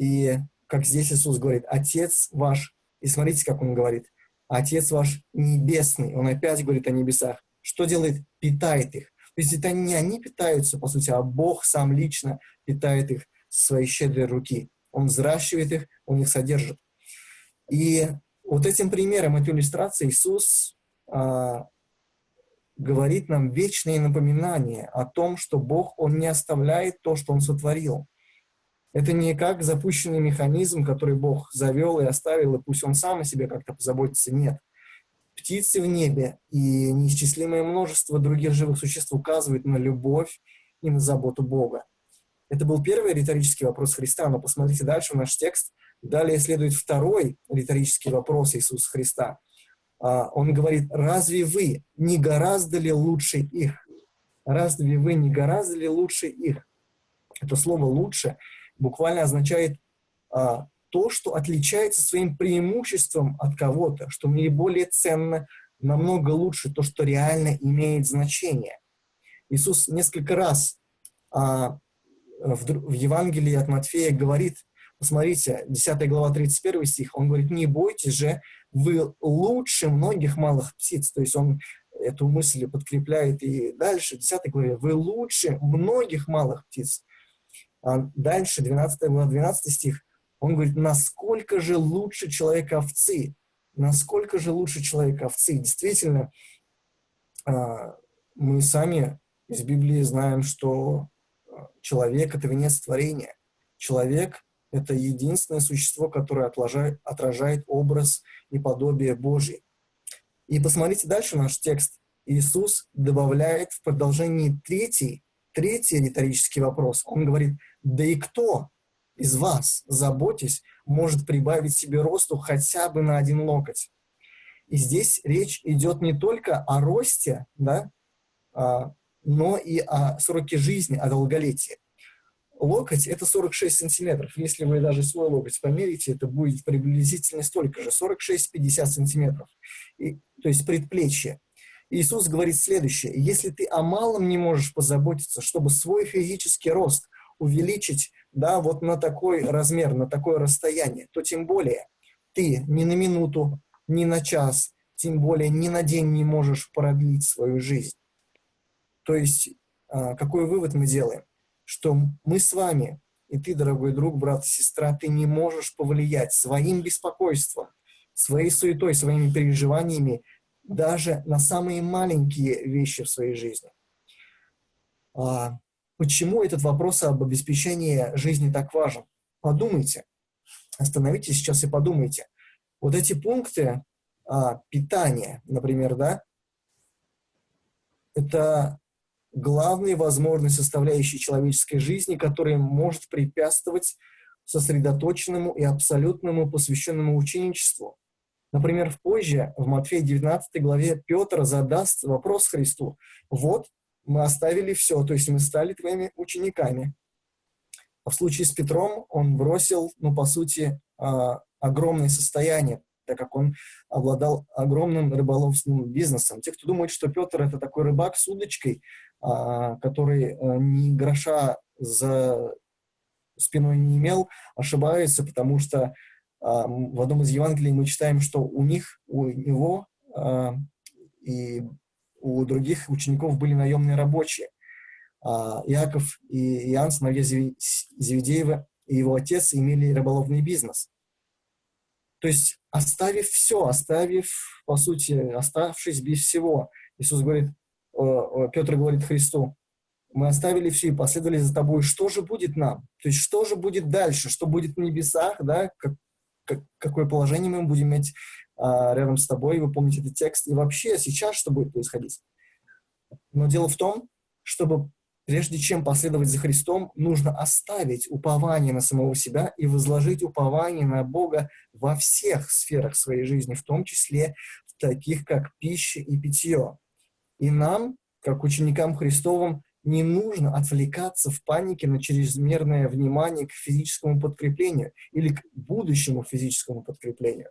И как здесь Иисус говорит, Отец ваш, и смотрите, как Он говорит, Отец ваш небесный, Он опять говорит о небесах. Что делает? Питает их. То есть это не они питаются, по сути, а Бог сам лично питает их своей щедрой руки. Он взращивает их, Он их содержит. И вот этим примером, этой иллюстрацией Иисус а, говорит нам вечные напоминания о том, что Бог, Он не оставляет то, что Он сотворил. Это не как запущенный механизм, который Бог завел и оставил, и пусть Он сам о себе как-то позаботится. Нет. Птицы в небе и неисчислимое множество других живых существ указывают на любовь и на заботу Бога. Это был первый риторический вопрос Христа, но посмотрите дальше в наш текст. Далее следует второй риторический вопрос Иисуса Христа – а, он говорит, разве вы не гораздо ли лучше их? Разве вы не гораздо ли лучше их? Это слово «лучше» буквально означает а, то, что отличается своим преимуществом от кого-то, что наиболее ценно, намного лучше, то, что реально имеет значение. Иисус несколько раз а, в, в Евангелии от Матфея говорит, посмотрите, 10 глава 31 стих, он говорит, не бойтесь же, вы лучше многих малых птиц. То есть он эту мысль подкрепляет и дальше, в 10 главе, вы лучше многих малых птиц. А дальше, 12 глава, 12 стих, он говорит, насколько же лучше человека овцы, насколько же лучше человека овцы. Действительно, а, мы сами из Библии знаем, что а, человек — это венец творения. Человек — это единственное существо, которое отражает, отражает образ и подобие Божье. И посмотрите дальше наш текст. Иисус добавляет в продолжении третий, третий риторический вопрос. Он говорит, да и кто из вас, заботясь, может прибавить себе росту хотя бы на один локоть? И здесь речь идет не только о росте, да, а, но и о сроке жизни, о долголетии локоть это 46 сантиметров. Если вы даже свой локоть померите, это будет приблизительно столько же, 46-50 сантиметров. И, то есть предплечье. Иисус говорит следующее. Если ты о малом не можешь позаботиться, чтобы свой физический рост увеличить да, вот на такой размер, на такое расстояние, то тем более ты ни на минуту, ни на час, тем более ни на день не можешь продлить свою жизнь. То есть а, какой вывод мы делаем? что мы с вами и ты, дорогой друг, брат сестра, ты не можешь повлиять своим беспокойством, своей суетой, своими переживаниями даже на самые маленькие вещи в своей жизни. А, почему этот вопрос об обеспечении жизни так важен? Подумайте, остановитесь сейчас и подумайте. Вот эти пункты а, питания, например, да, это главной возможной составляющей человеческой жизни, которая может препятствовать сосредоточенному и абсолютному посвященному ученичеству. Например, позже, в Матфея 19 главе, Петр задаст вопрос Христу. Вот, мы оставили все, то есть мы стали твоими учениками. А в случае с Петром он бросил, ну, по сути, а, огромное состояние, так как он обладал огромным рыболовным бизнесом. Те, кто думает, что Петр это такой рыбак с удочкой, а, который э, ни гроша за спиной не имел, ошибаются, потому что в одном из Евангелий мы читаем, что у них, у него а, и у других учеников были наемные рабочие. Иаков и Иоанн, сыновья Зеведеева, и его отец имели рыболовный бизнес. То есть, оставив все, оставив, по сути, оставшись без всего, Иисус говорит, Петр говорит Христу, мы оставили все и последовали за тобой, что же будет нам? То есть, что же будет дальше? Что будет в небесах, да? Как, какое положение мы будем иметь а, рядом с тобой? Вы помните этот текст? И вообще сейчас что будет происходить? Но дело в том, чтобы прежде чем последовать за Христом, нужно оставить упование на самого себя и возложить упование на Бога во всех сферах своей жизни, в том числе таких, как пища и питье. И нам, как ученикам Христовым, не нужно отвлекаться в панике на чрезмерное внимание к физическому подкреплению или к будущему физическому подкреплению.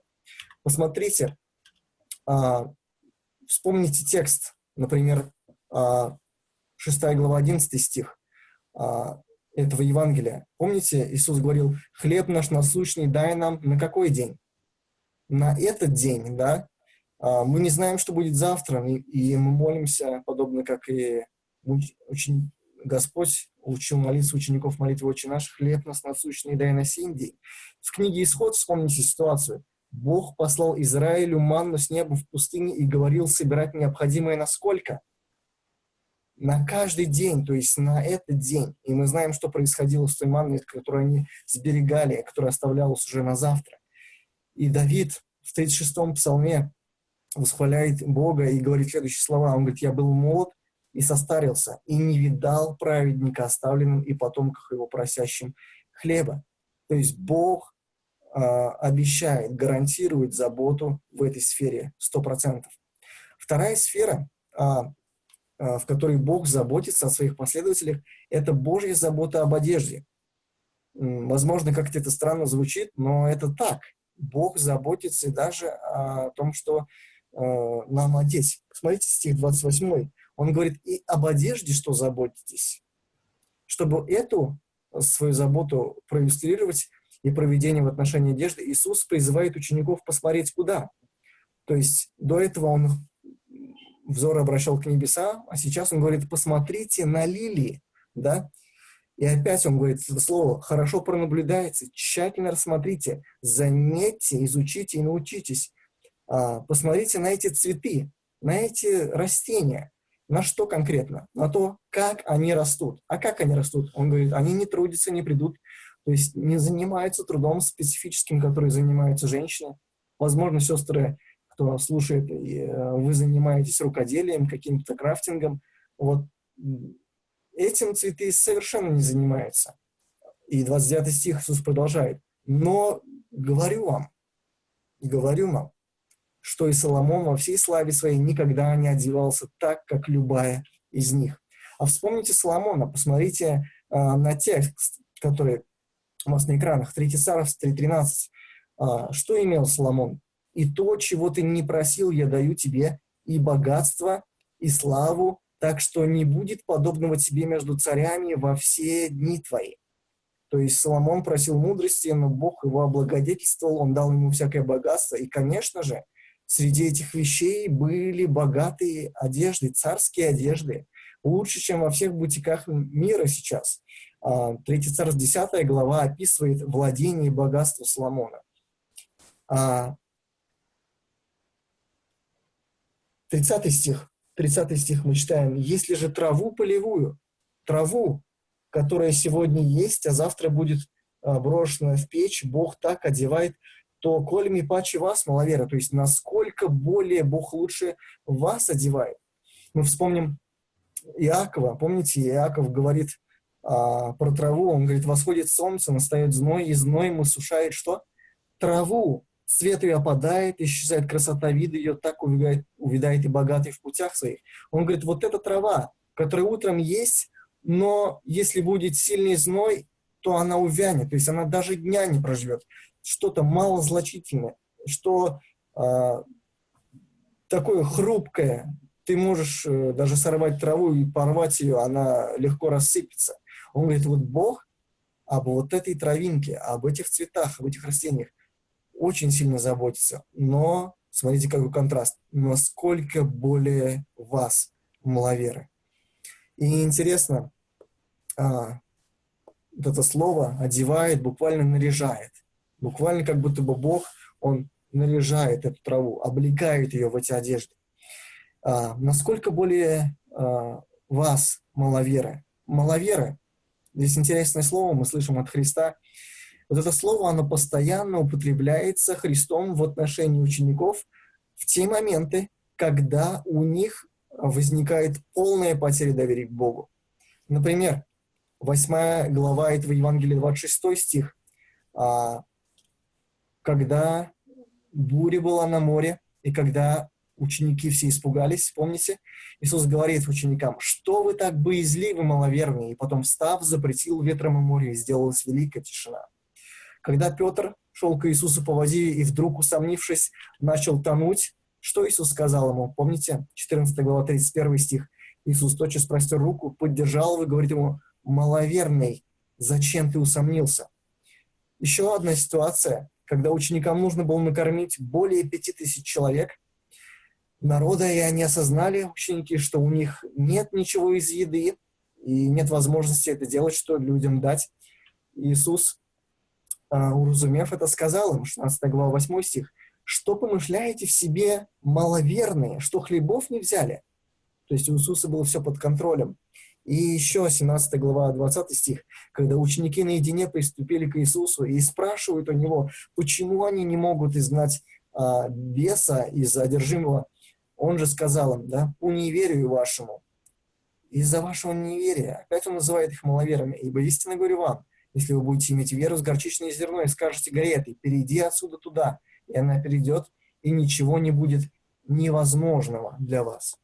Посмотрите, а, вспомните текст, например, а, 6 глава 11 стих а, этого Евангелия. Помните, Иисус говорил, хлеб наш насущный дай нам на какой день? На этот день, да? А, мы не знаем, что будет завтра, и мы молимся, подобно как и очень Господь учил молиться учеников молитвы «Отче наш, хлеб нас насущный дай на сей день». В книге «Исход» вспомните ситуацию. Бог послал Израилю манну с неба в пустыне и говорил собирать необходимое на сколько? На каждый день, то есть на этот день. И мы знаем, что происходило с той манной, которую они сберегали, которая оставлялась уже на завтра. И Давид в 36-м псалме восхваляет Бога и говорит следующие слова. Он говорит, я был молод и состарился, и не видал праведника оставленным и потомках его просящим хлеба. То есть Бог э, обещает, гарантирует заботу в этой сфере 100%. Вторая сфера, э, э, в которой Бог заботится о своих последователях, это Божья забота об одежде. Возможно, как-то это странно звучит, но это так. Бог заботится даже о том, что э, нам одеть. Посмотрите стих 28. Он говорит, и об одежде что заботитесь. Чтобы эту свою заботу проиллюстрировать и проведение в отношении одежды, Иисус призывает учеников посмотреть куда. То есть до этого он взор обращал к небеса, а сейчас он говорит, посмотрите на лилии, да, и опять он говорит это слово, хорошо пронаблюдайте, тщательно рассмотрите, заметьте, изучите и научитесь. А, посмотрите на эти цветы, на эти растения. На что конкретно? На то, как они растут. А как они растут? Он говорит, они не трудятся, не придут, то есть не занимаются трудом специфическим, который занимаются женщины. Возможно, сестры, кто слушает, э, вы занимаетесь рукоделием, каким-то крафтингом. Вот этим цветы совершенно не занимаются. И 29 стих Иисус продолжает. Но говорю вам, говорю вам, что и Соломон во всей славе своей никогда не одевался так, как любая из них. А вспомните Соломона, посмотрите э, на текст, который у вас на экранах, 3 Царств 3.13. Э, что имел Соломон? «И то, чего ты не просил, я даю тебе, и богатство, и славу, так что не будет подобного тебе между царями во все дни твои». То есть Соломон просил мудрости, но Бог его облагодетельствовал, он дал ему всякое богатство. И, конечно же, Среди этих вещей были богатые одежды, царские одежды, лучше, чем во всех бутиках мира сейчас. А, Третий царств, 10 глава описывает владение и богатство Соломона. 30 а, стих, 30 стих мы читаем. «Если же траву полевую, траву, которая сегодня есть, а завтра будет а, брошена в печь, Бог так одевает, то коль ми паче вас, маловера». То есть насколько более Бог лучше вас одевает. Мы вспомним Иакова. Помните, Иаков говорит а, про траву, он говорит, восходит солнце, настает зной, и зной ему сушает что? Траву. Цвет ее опадает, исчезает красота вида ее, так увидает, увидает и богатый в путях своих. Он говорит, вот эта трава, которая утром есть, но если будет сильный зной, то она увянет, то есть она даже дня не проживет. Что-то малозначительное, что э, такое хрупкое, ты можешь э, даже сорвать траву и порвать ее, она легко рассыпется. Он говорит, вот Бог об вот этой травинке, об этих цветах, об этих растениях очень сильно заботится. Но, смотрите, какой контраст, насколько более вас, маловеры. И интересно, а, вот это слово одевает, буквально наряжает. Буквально как будто бы Бог, Он наряжает эту траву, облегает ее в эти одежды. А, насколько более а, вас, маловеры? Маловеры Здесь интересное слово мы слышим от Христа. Вот это слово, оно постоянно употребляется Христом в отношении учеников в те моменты, когда у них возникает полная потеря доверия к Богу. Например, 8 глава этого Евангелия, 26 стих. А, когда буря была на море, и когда ученики все испугались, помните? Иисус говорит ученикам, что вы так боязливы, маловерные? И потом, встав, запретил ветром и море, и сделалась великая тишина. Когда Петр шел к Иисусу по воде и вдруг, усомнившись, начал тонуть, что Иисус сказал ему? Помните? 14 глава, 31 стих. Иисус тотчас простер руку, поддержал его и говорит ему, маловерный, зачем ты усомнился? Еще одна ситуация, когда ученикам нужно было накормить более пяти тысяч человек – народа, и они осознали, ученики, что у них нет ничего из еды, и нет возможности это делать, что людям дать. Иисус, а, уразумев это, сказал им, 16 глава, 8 стих, «Что помышляете в себе маловерные, что хлебов не взяли?» То есть у Иисуса было все под контролем. И еще 17 глава, 20 стих, когда ученики наедине приступили к Иисусу и спрашивают у Него, почему они не могут изгнать а, беса из одержимого он же сказал им, да, по неверию вашему, из-за вашего неверия, опять он называет их маловерами, ибо истинно говорю вам, если вы будете иметь веру с горчичной зерной и скажете горе этой, перейди отсюда туда, и она перейдет, и ничего не будет невозможного для вас.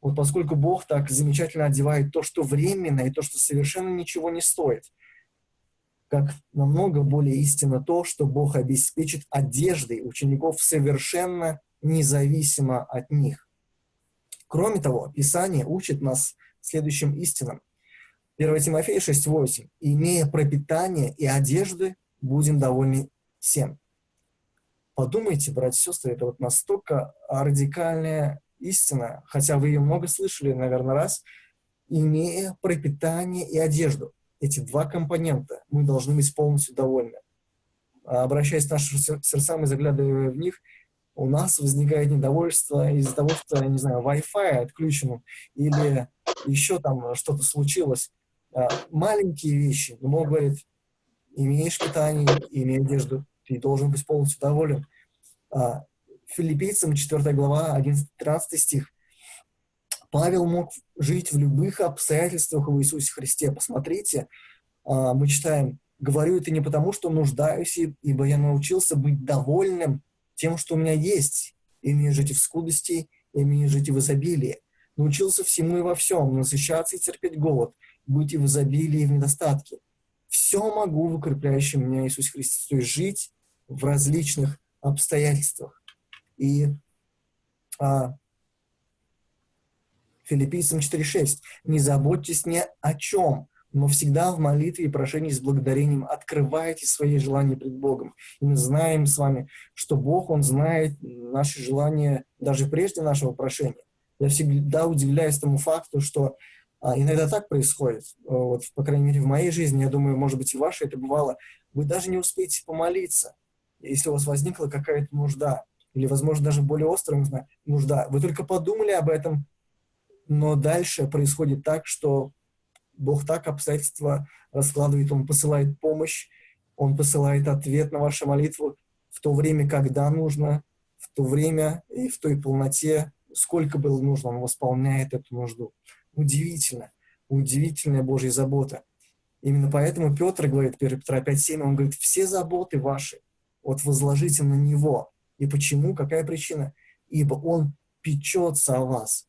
Вот поскольку Бог так замечательно одевает то, что временно, и то, что совершенно ничего не стоит, как намного более истинно то, что Бог обеспечит одеждой учеников совершенно независимо от них. Кроме того, Писание учит нас следующим истинам. 1 Тимофея 6.8. «Имея пропитание и одежды, будем довольны всем». Подумайте, братья и сестры, это вот настолько радикальная истина, хотя вы ее много слышали, наверное, раз, имея пропитание и одежду. Эти два компонента мы должны быть полностью довольны. Обращаясь к нашим сердцам и заглядывая в них – у нас возникает недовольство из-за того, что, не знаю, Wi-Fi отключен или еще там что-то случилось. А, маленькие вещи, Бог говорит, имеешь питание, имей одежду, ты должен быть полностью доволен. А, филиппийцам 4 глава, 11-13 стих. Павел мог жить в любых обстоятельствах в Иисусе Христе. Посмотрите, а, мы читаем, говорю это не потому, что нуждаюсь, ибо я научился быть довольным тем, что у меня есть. Имею жить в скудости, имею жить в изобилии. Научился всему и во всем, насыщаться и терпеть голод, быть и в изобилии, и в недостатке. Все могу в укрепляющем меня Иисус Христос. То есть жить в различных обстоятельствах. И а, Филиппийцам 4.6. «Не заботьтесь ни о чем, но всегда в молитве и прошении с благодарением открывайте свои желания пред Богом. И мы знаем с вами, что Бог, Он знает наши желания даже прежде нашего прошения. Я всегда удивляюсь тому факту, что А иногда так происходит. Вот, по крайней мере, в моей жизни, я думаю, может быть, и в вашей это бывало. Вы даже не успеете помолиться, если у вас возникла какая-то нужда, или, возможно, даже более острая нужда. Вы только подумали об этом, но дальше происходит так, что Бог так обстоятельства раскладывает, Он посылает помощь, Он посылает ответ на вашу молитву в то время, когда нужно, в то время и в той полноте, сколько было нужно, Он восполняет эту нужду. Удивительно, удивительная Божья забота. Именно поэтому Петр говорит, 1 Петра 5.7, он говорит, все заботы ваши, вот возложите на Него. И почему? Какая причина? Ибо Он печется о вас.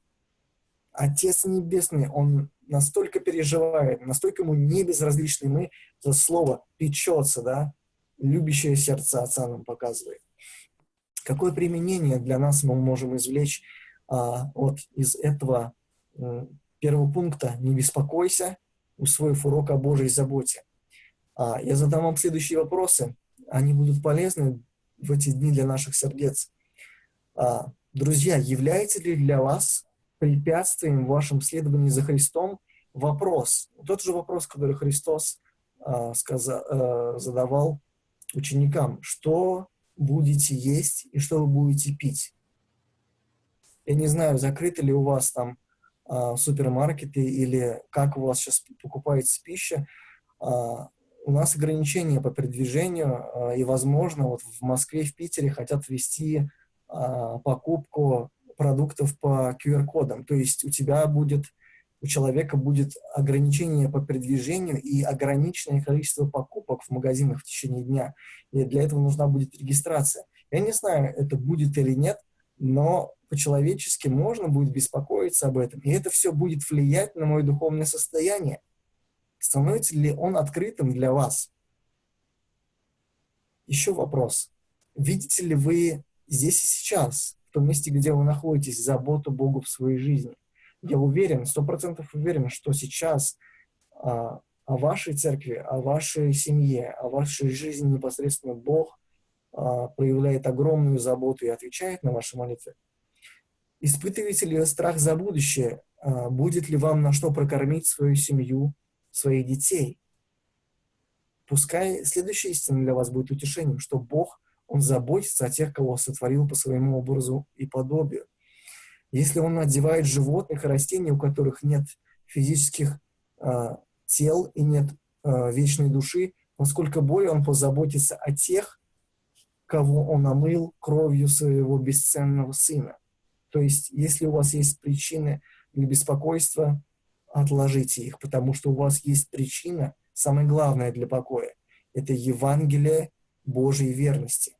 Отец Небесный, Он настолько переживает, настолько Ему не безразличны мы, это слово «печется», да, любящее сердце Отца нам показывает. Какое применение для нас мы можем извлечь а, вот из этого первого пункта «Не беспокойся», усвоив урок о Божьей заботе. А, я задам вам следующие вопросы. Они будут полезны в эти дни для наших сердец. А, друзья, является ли для вас препятствием в вашем следовании за Христом вопрос, тот же вопрос, который Христос а, сказа, а, задавал ученикам, что будете есть и что вы будете пить? Я не знаю, закрыты ли у вас там супермаркеты или как у вас сейчас покупается пища, у нас ограничения по передвижению, а, и, возможно, вот в Москве, в Питере хотят ввести а, покупку продуктов по QR-кодам. То есть у тебя будет, у человека будет ограничение по передвижению и ограниченное количество покупок в магазинах в течение дня. И для этого нужна будет регистрация. Я не знаю, это будет или нет, но по-человечески можно будет беспокоиться об этом. И это все будет влиять на мое духовное состояние. Становится ли он открытым для вас? Еще вопрос. Видите ли вы здесь и сейчас, в том месте, где вы находитесь, заботу Богу в своей жизни? Я уверен, сто процентов уверен, что сейчас а, о вашей церкви, о вашей семье, о вашей жизни непосредственно Бог а, проявляет огромную заботу и отвечает на ваши молитвы. Испытываете ли вы страх за будущее? А, будет ли вам на что прокормить свою семью, своих детей? Пускай следующая истина для вас будет утешением, что Бог, Он заботится о тех, кого сотворил по своему образу и подобию. Если Он одевает животных и растений, у которых нет физических э, тел и нет э, вечной души, насколько более Он позаботится о тех, кого Он омыл кровью своего бесценного Сына. То есть, если у вас есть причины для беспокойства, отложите их, потому что у вас есть причина, самое главное для покоя. Это Евангелие Божьей верности.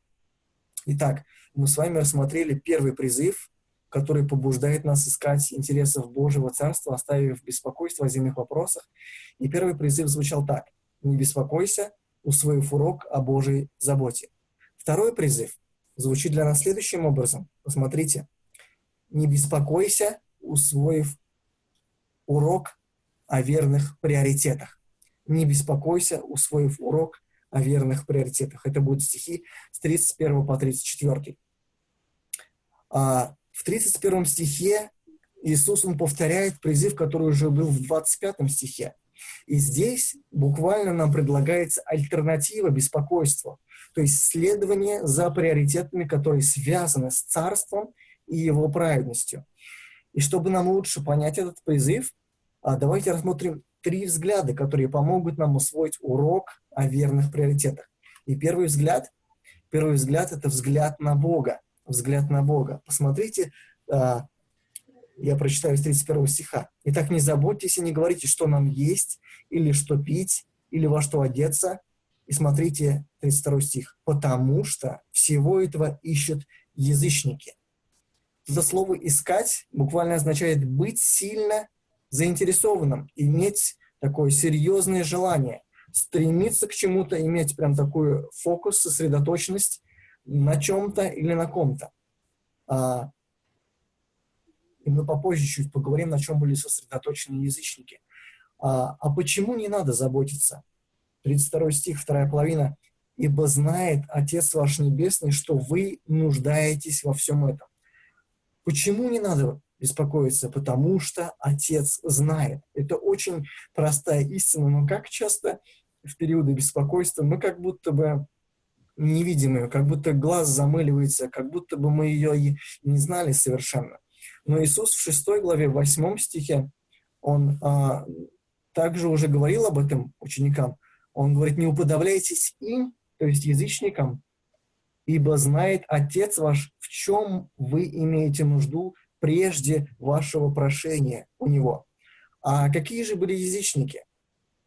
Итак, мы с вами рассмотрели первый призыв, который побуждает нас искать интересов Божьего Царства, оставив беспокойство о земных вопросах. И первый призыв звучал так. «Не беспокойся, усвоив урок о Божьей заботе». Второй призыв звучит для нас следующим образом. Посмотрите – не беспокойся, усвоив урок о верных приоритетах. Не беспокойся, усвоив урок о верных приоритетах. Это будут стихи с 31 по 34. А в 31 стихе Иисус, Он повторяет призыв, который уже был в 25 стихе. И здесь буквально нам предлагается альтернатива беспокойству, то есть следование за приоритетами, которые связаны с царством и его праведностью. И чтобы нам лучше понять этот призыв, давайте рассмотрим три взгляда, которые помогут нам усвоить урок о верных приоритетах. И первый взгляд, первый взгляд – это взгляд на Бога. Взгляд на Бога. Посмотрите, а, я прочитаю с 31 стиха. «Итак, не заботьтесь и не говорите, что нам есть, или что пить, или во что одеться». И смотрите 32 стих. «Потому что всего этого ищут язычники». Это слово «искать» буквально означает быть сильно заинтересованным, иметь такое серьезное желание, стремиться к чему-то, иметь прям такой фокус, сосредоточенность на чем-то или на ком-то. А, и мы попозже чуть поговорим, на чем были сосредоточены язычники. А, а почему не надо заботиться? 32 стих, вторая половина. «Ибо знает Отец ваш Небесный, что вы нуждаетесь во всем этом». Почему не надо беспокоиться, потому что Отец знает. Это очень простая истина, но как часто в периоды беспокойства мы как будто бы не видим ее, как будто глаз замыливается, как будто бы мы ее и не знали совершенно. Но Иисус в 6 главе, в 8 стихе, Он а, также уже говорил об этом ученикам. Он говорит, не уподобляйтесь им, то есть язычникам, ибо знает Отец ваш, в чем вы имеете нужду прежде вашего прошения у Него. А какие же были язычники?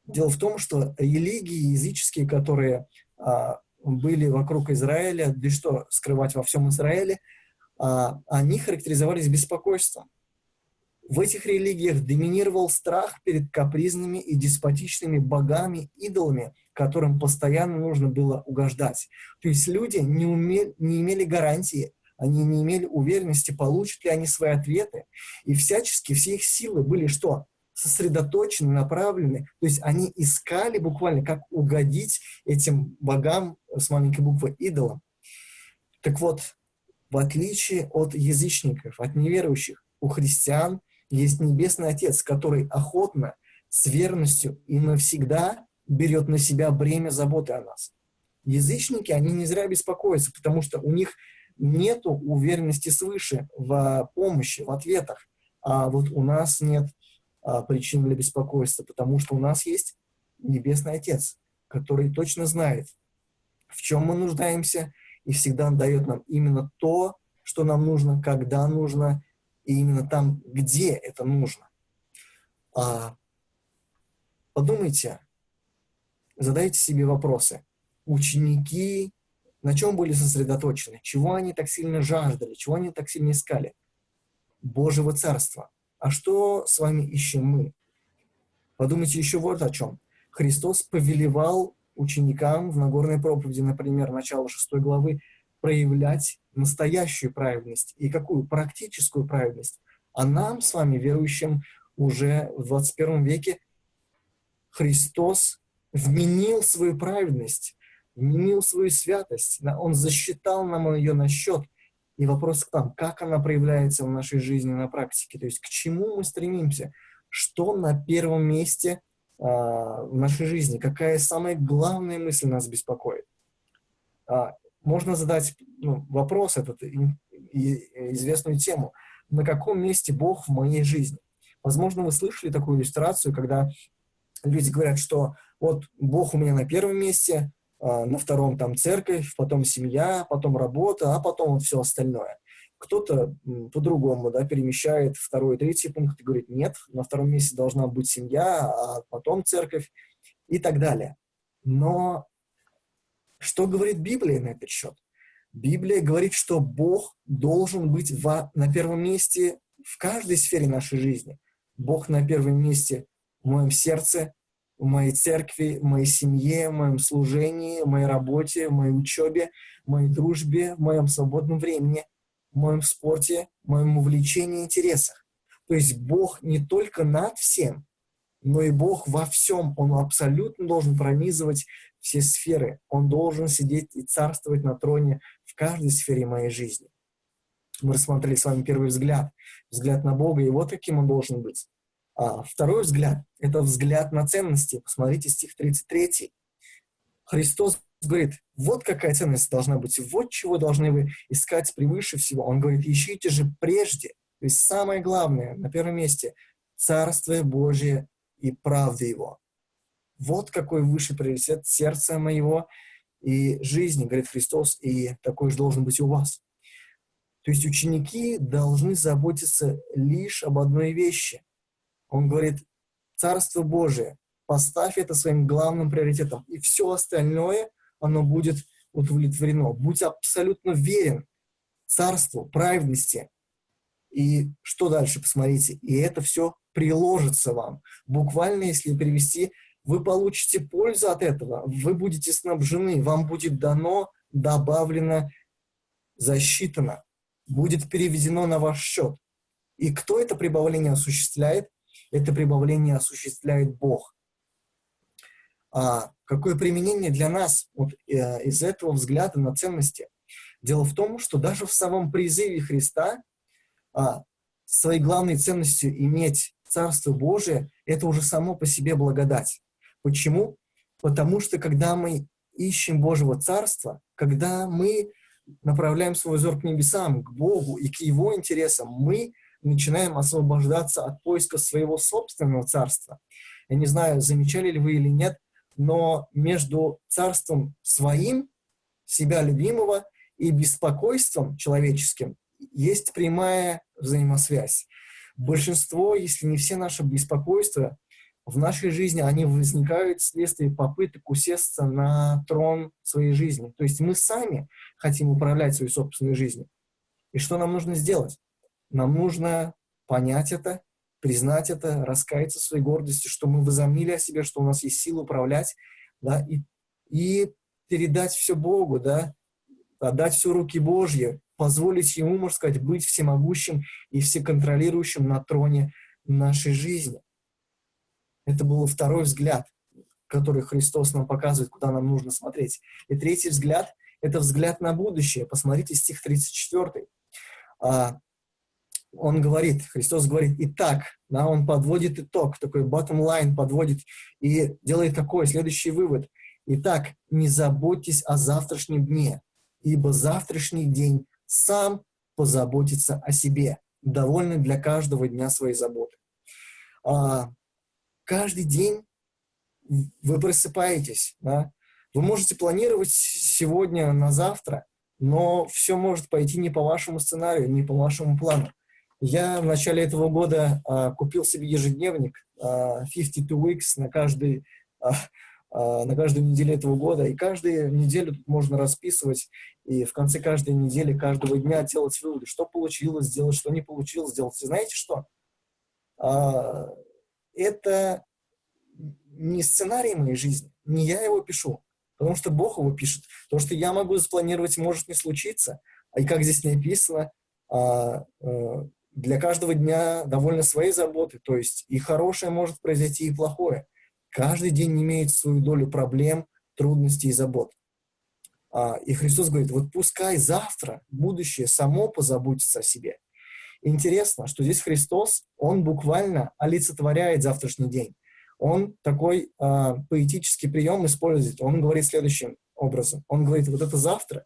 Дело в том, что религии языческие, которые а, были вокруг Израиля, да что скрывать во всем Израиле, а, они характеризовались беспокойством. В этих религиях доминировал страх перед капризными и деспотичными богами, идолами, которым постоянно нужно было угождать. То есть люди не, умели, не имели гарантии, они не имели уверенности, получат ли они свои ответы. И всячески все их силы были что? сосредоточены, направлены. То есть они искали буквально, как угодить этим богам с маленькой буквы идолам. Так вот, в отличие от язычников, от неверующих, у христиан есть Небесный Отец, который охотно, с верностью и навсегда берет на себя бремя заботы о нас. Язычники, они не зря беспокоятся, потому что у них нет уверенности свыше в помощи, в ответах. А вот у нас нет а, причин для беспокойства, потому что у нас есть Небесный Отец, который точно знает, в чем мы нуждаемся, и всегда дает нам именно то, что нам нужно, когда нужно, и именно там, где это нужно. А, подумайте, задайте себе вопросы. Ученики на чем были сосредоточены? Чего они так сильно жаждали? Чего они так сильно искали? Божьего Царства. А что с вами ищем мы? Подумайте еще вот о чем. Христос повелевал ученикам в Нагорной проповеди, например, начало 6 главы, проявлять настоящую праведность. И какую? Практическую праведность. А нам с вами, верующим, уже в 21 веке Христос вменил свою праведность, вменил свою святость. Он засчитал нам ее на счет. И вопрос к нам, как она проявляется в нашей жизни на практике, то есть к чему мы стремимся, что на первом месте э, в нашей жизни, какая самая главная мысль нас беспокоит. А, можно задать ну, вопрос этот и, и известную тему, на каком месте Бог в моей жизни. Возможно, вы слышали такую иллюстрацию, когда люди говорят, что вот Бог у меня на первом месте, на втором там церковь, потом семья, потом работа, а потом все остальное. Кто-то по-другому да, перемещает второй, третий пункт и говорит, нет, на втором месте должна быть семья, а потом церковь и так далее. Но что говорит Библия на этот счет? Библия говорит, что Бог должен быть в, на первом месте в каждой сфере нашей жизни. Бог на первом месте в моем сердце, в моей церкви, в моей семье, в моем служении, в моей работе, в моей учебе, в моей дружбе, в моем свободном времени, в моем спорте, в моем увлечении и интересах. То есть Бог не только над всем, но и Бог во всем. Он абсолютно должен пронизывать все сферы. Он должен сидеть и царствовать на троне в каждой сфере моей жизни. Мы рассмотрели с вами первый взгляд, взгляд на Бога, и вот каким он должен быть. А второй взгляд – это взгляд на ценности. Посмотрите стих 33. Христос говорит, вот какая ценность должна быть, вот чего должны вы искать превыше всего. Он говорит, ищите же прежде, то есть самое главное, на первом месте, Царствие Божие и правда Его. Вот какой высший приоритет сердца моего и жизни, говорит Христос, и такой же должен быть у вас. То есть ученики должны заботиться лишь об одной вещи – он говорит, Царство Божие, поставь это своим главным приоритетом, и все остальное, оно будет удовлетворено. Будь абсолютно верен Царству, праведности. И что дальше, посмотрите. И это все приложится вам. Буквально, если перевести, вы получите пользу от этого, вы будете снабжены, вам будет дано, добавлено, засчитано, будет переведено на ваш счет. И кто это прибавление осуществляет? Это прибавление осуществляет Бог. А какое применение для нас вот, э, из этого взгляда на ценности? Дело в том, что даже в самом призыве Христа а, своей главной ценностью иметь Царство Божие, это уже само по себе благодать. Почему? Потому что когда мы ищем Божьего Царства, когда мы направляем свой взор к небесам, к Богу и к Его интересам, мы начинаем освобождаться от поиска своего собственного царства. Я не знаю, замечали ли вы или нет, но между царством своим, себя любимого, и беспокойством человеческим есть прямая взаимосвязь. Большинство, если не все наши беспокойства в нашей жизни, они возникают вследствие попыток усесться на трон своей жизни. То есть мы сами хотим управлять своей собственной жизнью. И что нам нужно сделать? Нам нужно понять это, признать это, раскаяться в своей гордости, что мы возомнили о себе, что у нас есть сила управлять, да, и, и передать все Богу, да, отдать все руки Божьи, позволить Ему, можно сказать, быть всемогущим и всеконтролирующим на троне нашей жизни. Это был второй взгляд, который Христос нам показывает, куда нам нужно смотреть. И третий взгляд — это взгляд на будущее. Посмотрите стих 34. Он говорит, Христос говорит, итак, да, он подводит итог, такой bottom line подводит и делает такой следующий вывод. Итак, не заботьтесь о завтрашнем дне, ибо завтрашний день сам позаботится о себе, довольный для каждого дня своей заботы. А, каждый день вы просыпаетесь, да? вы можете планировать сегодня на завтра, но все может пойти не по вашему сценарию, не по вашему плану. Я в начале этого года а, купил себе ежедневник а, 52 weeks на каждый а, а, на каждую неделю этого года. И каждую неделю тут можно расписывать, и в конце каждой недели, каждого дня делать выводы, что получилось сделать, что не получилось сделать. И знаете что? А, это не сценарий моей жизни, не я его пишу, потому что Бог его пишет. То, что я могу запланировать, может не случиться. А и как здесь написано, а, для каждого дня довольно свои заботы, то есть и хорошее может произойти, и плохое. Каждый день имеет свою долю проблем, трудностей и забот. А, и Христос говорит, вот пускай завтра будущее само позаботится о себе. Интересно, что здесь Христос, Он буквально олицетворяет завтрашний день. Он такой э, поэтический прием использует. Он говорит следующим образом. Он говорит, вот это завтра,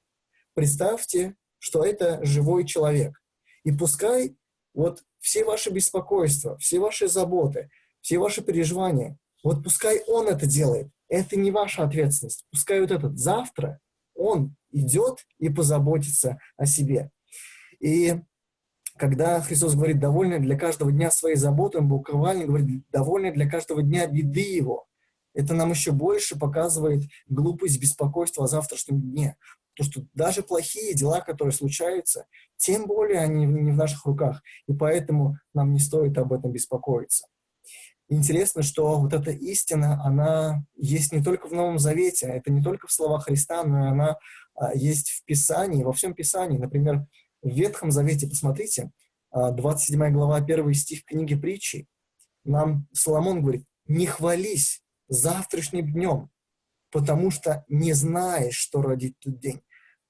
представьте, что это живой человек. И пускай вот все ваши беспокойства, все ваши заботы, все ваши переживания, вот пускай он это делает. Это не ваша ответственность. Пускай вот этот завтра он идет и позаботится о себе. И когда Христос говорит «довольный для каждого дня своей заботы», он буквально говорит «довольный для каждого дня беды его». Это нам еще больше показывает глупость беспокойства о завтрашнем дне. То, что даже плохие дела, которые случаются, тем более они не в наших руках. И поэтому нам не стоит об этом беспокоиться интересно, что вот эта истина, она есть не только в Новом Завете, это не только в словах Христа, но она а, есть в Писании, во всем Писании. Например, в Ветхом Завете, посмотрите, 27 а, глава, 1 стих книги притчи, нам Соломон говорит, не хвались завтрашним днем, потому что не знаешь, что родит тот день.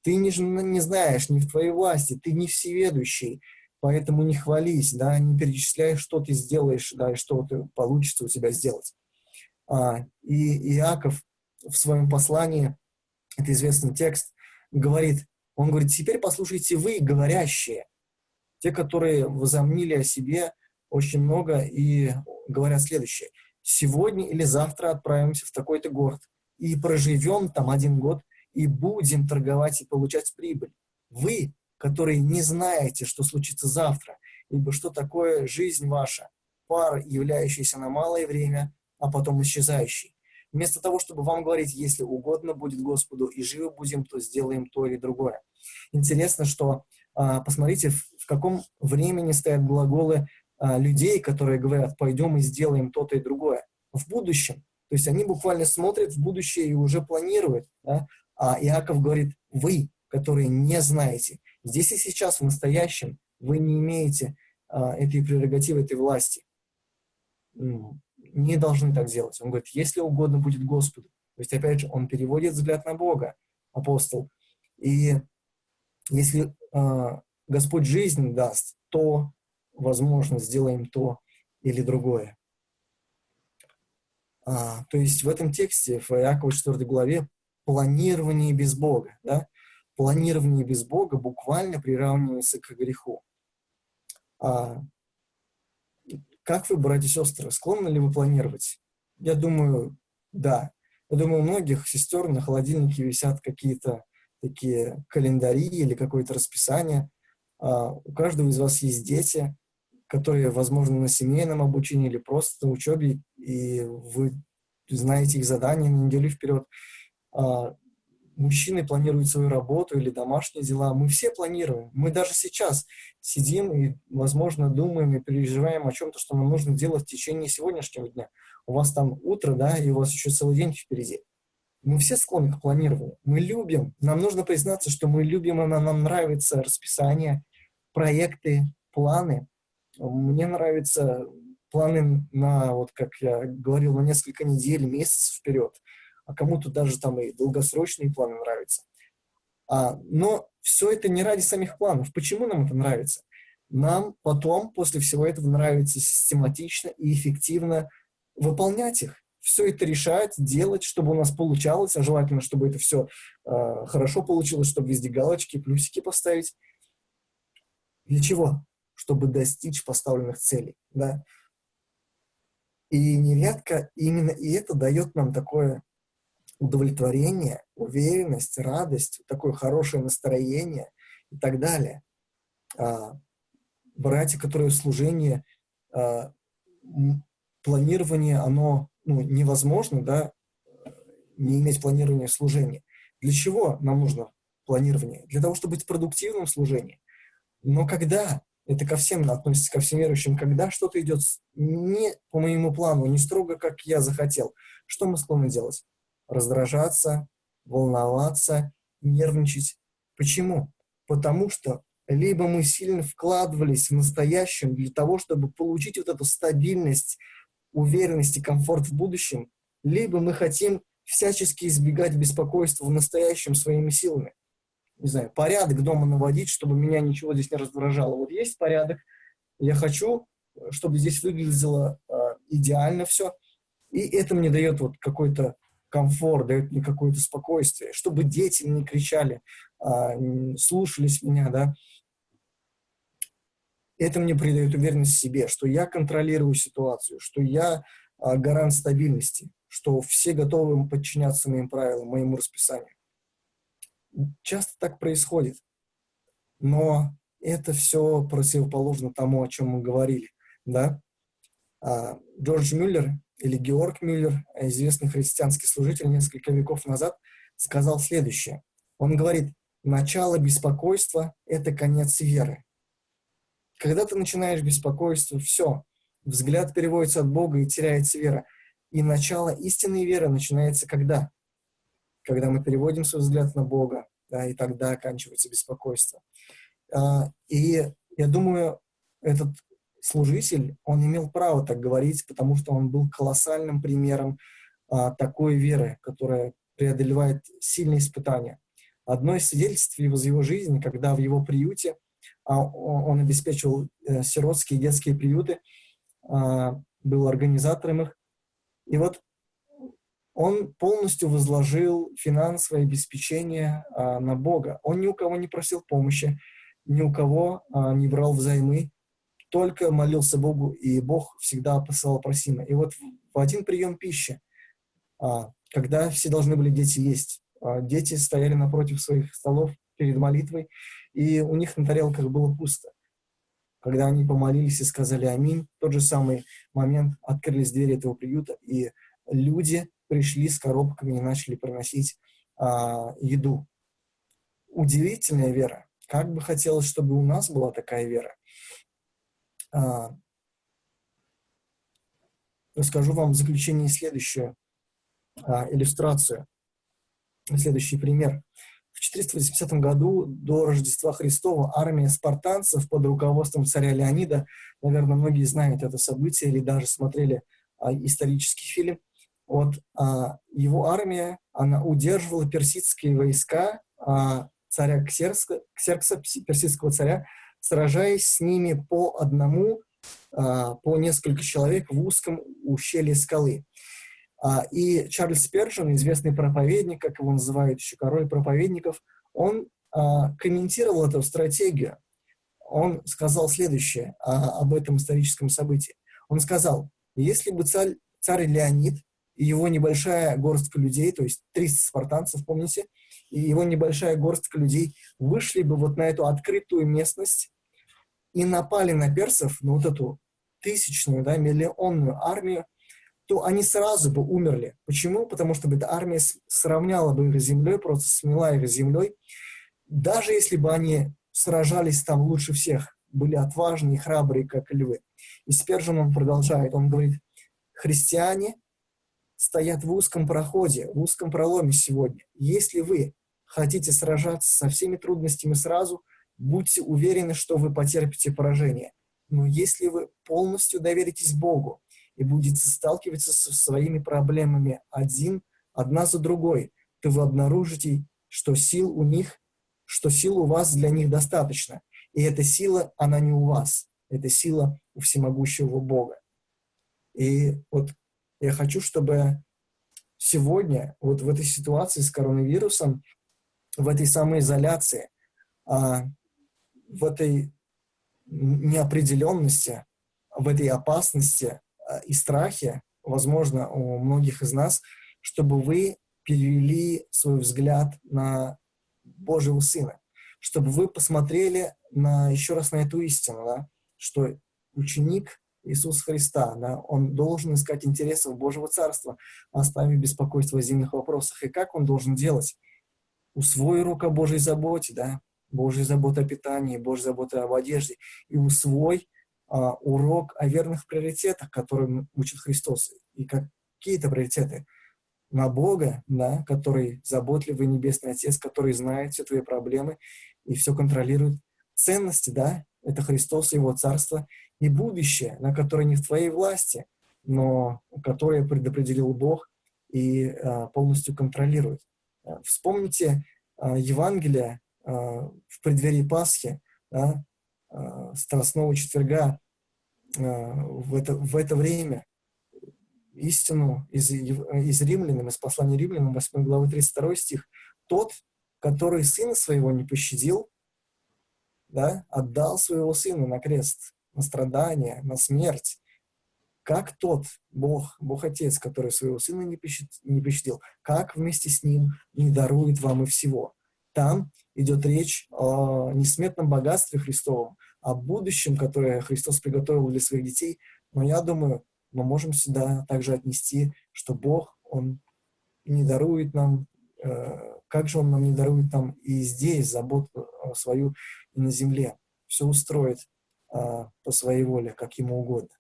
Ты не, не знаешь, не в твоей власти, ты не всеведущий, Поэтому не хвались, да, не перечисляй, что ты сделаешь, да, и что ты, получится у тебя сделать. А, и Иаков в своем послании, это известный текст, говорит, он говорит, теперь послушайте вы, говорящие, те, которые возомнили о себе очень много и говорят следующее. Сегодня или завтра отправимся в такой-то город и проживем там один год и будем торговать и получать прибыль. Вы которые не знаете, что случится завтра, ибо что такое жизнь ваша, пар, являющийся на малое время, а потом исчезающий. Вместо того, чтобы вам говорить, если угодно будет Господу и живы будем, то сделаем то или другое. Интересно, что а, посмотрите, в каком времени стоят глаголы людей, которые говорят, пойдем и сделаем то-то и другое. В будущем. То есть они буквально смотрят в будущее и уже планируют. Да? А Иаков говорит, вы, которые не знаете. Здесь и сейчас, в настоящем, вы не имеете а, этой прерогативы, этой власти. Не должны так делать. Он говорит, если угодно будет Господу. То есть, опять же, он переводит взгляд на Бога, апостол. И если а, Господь жизнь даст, то возможно, сделаем то или другое. А, то есть в этом тексте, в Иакова 4 главе, планирование без Бога, да? Планирование без Бога буквально приравнивается к греху. А, как вы, братья и сестры, склонны ли вы планировать? Я думаю, да. Я думаю, у многих сестер на холодильнике висят какие-то такие календари или какое-то расписание. А, у каждого из вас есть дети, которые, возможно, на семейном обучении или просто на учебе, и вы знаете их задания на неделю вперед. А, мужчины планируют свою работу или домашние дела. Мы все планируем. Мы даже сейчас сидим и, возможно, думаем и переживаем о чем-то, что нам нужно делать в течение сегодняшнего дня. У вас там утро, да, и у вас еще целый день впереди. Мы все склонны к планированию. Мы любим. Нам нужно признаться, что мы любим, и нам нравится расписание, проекты, планы. Мне нравятся планы на, вот как я говорил, на несколько недель, месяцев вперед. А кому-то даже там и долгосрочные планы нравятся. А, но все это не ради самих планов. Почему нам это нравится? Нам потом, после всего этого, нравится систематично и эффективно выполнять их все это решать, делать, чтобы у нас получалось, а желательно, чтобы это все э, хорошо получилось, чтобы везде галочки, плюсики поставить. Для чего? Чтобы достичь поставленных целей, да. И нередко именно и это дает нам такое удовлетворение, уверенность, радость, такое хорошее настроение и так далее. А, братья, которые в служении, а, планирование, оно ну, невозможно, да, не иметь планирования служения. Для чего нам нужно планирование? Для того, чтобы быть продуктивным в служении. Но когда, это ко всем относится, ко всем верующим, когда что-то идет не по моему плану, не строго, как я захотел, что мы склонны делать? Раздражаться, волноваться, нервничать. Почему? Потому что либо мы сильно вкладывались в настоящем для того, чтобы получить вот эту стабильность, уверенность и комфорт в будущем, либо мы хотим всячески избегать беспокойства в настоящем своими силами. Не знаю, порядок дома наводить, чтобы меня ничего здесь не раздражало. Вот есть порядок, я хочу, чтобы здесь выглядело э, идеально все, и это мне дает вот какой-то комфорт, дает мне какое-то спокойствие, чтобы дети не кричали, э, слушались меня, да, это мне придает уверенность в себе, что я контролирую ситуацию, что я а, гарант стабильности, что все готовы подчиняться моим правилам, моему расписанию. Часто так происходит, но это все противоположно тому, о чем мы говорили, да. А, Джордж Мюллер или Георг Мюллер, известный христианский служитель несколько веков назад, сказал следующее. Он говорит, начало беспокойства – это конец веры. Когда ты начинаешь беспокойство, все, взгляд переводится от Бога и теряется вера. И начало истинной веры начинается когда? Когда мы переводим свой взгляд на Бога, да, и тогда оканчивается беспокойство. А, и я думаю, этот служитель, он имел право так говорить, потому что он был колоссальным примером а, такой веры, которая преодолевает сильные испытания. Одно из свидетельств из его жизни, когда в его приюте а, он обеспечивал э, сиротские детские приюты, а, был организатором их. И вот он полностью возложил финансовое обеспечение а, на Бога. Он ни у кого не просил помощи, ни у кого не брал взаймы, только молился Богу, и Бог всегда посылал просимое. И вот в один прием пищи, когда все должны были дети есть, дети стояли напротив своих столов перед молитвой, и у них на тарелках было пусто. Когда они помолились и сказали «Аминь», в тот же самый момент открылись двери этого приюта, и люди пришли с коробками и начали приносить а, еду. Удивительная вера. Как бы хотелось, чтобы у нас была такая вера. А, расскажу вам в заключении следующую а, иллюстрацию, следующий пример. В 480 году до Рождества Христова армия спартанцев под руководством царя Леонида, наверное, многие знают это событие или даже смотрели а, исторический фильм, вот, а, его армия, она удерживала персидские войска а, царя Ксеркса, Ксеркса, персидского царя, сражаясь с ними по одному, а, по несколько человек в узком ущелье скалы. А, и Чарльз Спержин, известный проповедник, как его называют еще король проповедников, он а, комментировал эту стратегию. Он сказал следующее об этом историческом событии. Он сказал, если бы царь, царь Леонид его небольшая горстка людей, то есть 300 спартанцев, помните, и его небольшая горстка людей вышли бы вот на эту открытую местность и напали на персов, на вот эту тысячную, да, миллионную армию, то они сразу бы умерли. Почему? Потому что эта армия сравняла бы их с землей, просто смела их с землей. Даже если бы они сражались там лучше всех, были отважные храбрые, как львы. И Спержин он продолжает, он говорит, христиане стоят в узком проходе, в узком проломе сегодня. Если вы хотите сражаться со всеми трудностями сразу, будьте уверены, что вы потерпите поражение. Но если вы полностью доверитесь Богу и будете сталкиваться со своими проблемами один, одна за другой, то вы обнаружите, что сил у них, что сил у вас для них достаточно. И эта сила, она не у вас. Это сила у всемогущего Бога. И вот я хочу, чтобы сегодня, вот в этой ситуации с коронавирусом, в этой самоизоляции, а, в этой неопределенности, в этой опасности а, и страхе, возможно, у многих из нас, чтобы вы перевели свой взгляд на Божьего Сына, чтобы вы посмотрели на, еще раз на эту истину, да, что ученик Иисуса Христа, да, он должен искать интересов Божьего Царства, оставив беспокойство о земных вопросах. И как он должен делать? Усвой урок о Божьей заботе, да, Божьей заботы о питании, Божьей заботы об одежде, и усвой а, урок о верных приоритетах, которые учит Христос. И какие это приоритеты? На Бога, да, который заботливый Небесный Отец, который знает все твои проблемы и все контролирует. Ценности, да, это Христос Его Царство, и будущее, на которое не в твоей власти, но которое предопределил Бог и а, полностью контролирует. А, вспомните а, Евангелие а, в преддверии Пасхи, да, а, Страстного четверга, а, в это, в это время истину из, из римлянам, из послания римлянам, 8 главы 32 стих, тот, который сына своего не пощадил, да, отдал своего сына на крест, на страдания, на смерть, как тот Бог, Бог Отец, который своего Сына не, пощадил, не пощадил, как вместе с Ним не дарует вам и всего. Там идет речь о несметном богатстве Христовом, о будущем, которое Христос приготовил для своих детей. Но я думаю, мы можем сюда также отнести, что Бог, Он не дарует нам, э, как же Он нам не дарует нам и здесь заботу свою и на земле. Все устроит э, по своей воле, как Ему угодно.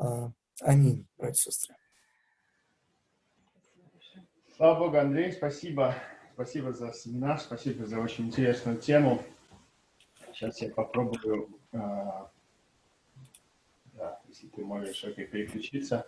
Э, аминь, братья и сестры. Слава Богу, Андрей, спасибо. Спасибо за семинар, спасибо за очень интересную тему. Сейчас я попробую, э, да, если ты можешь переключиться.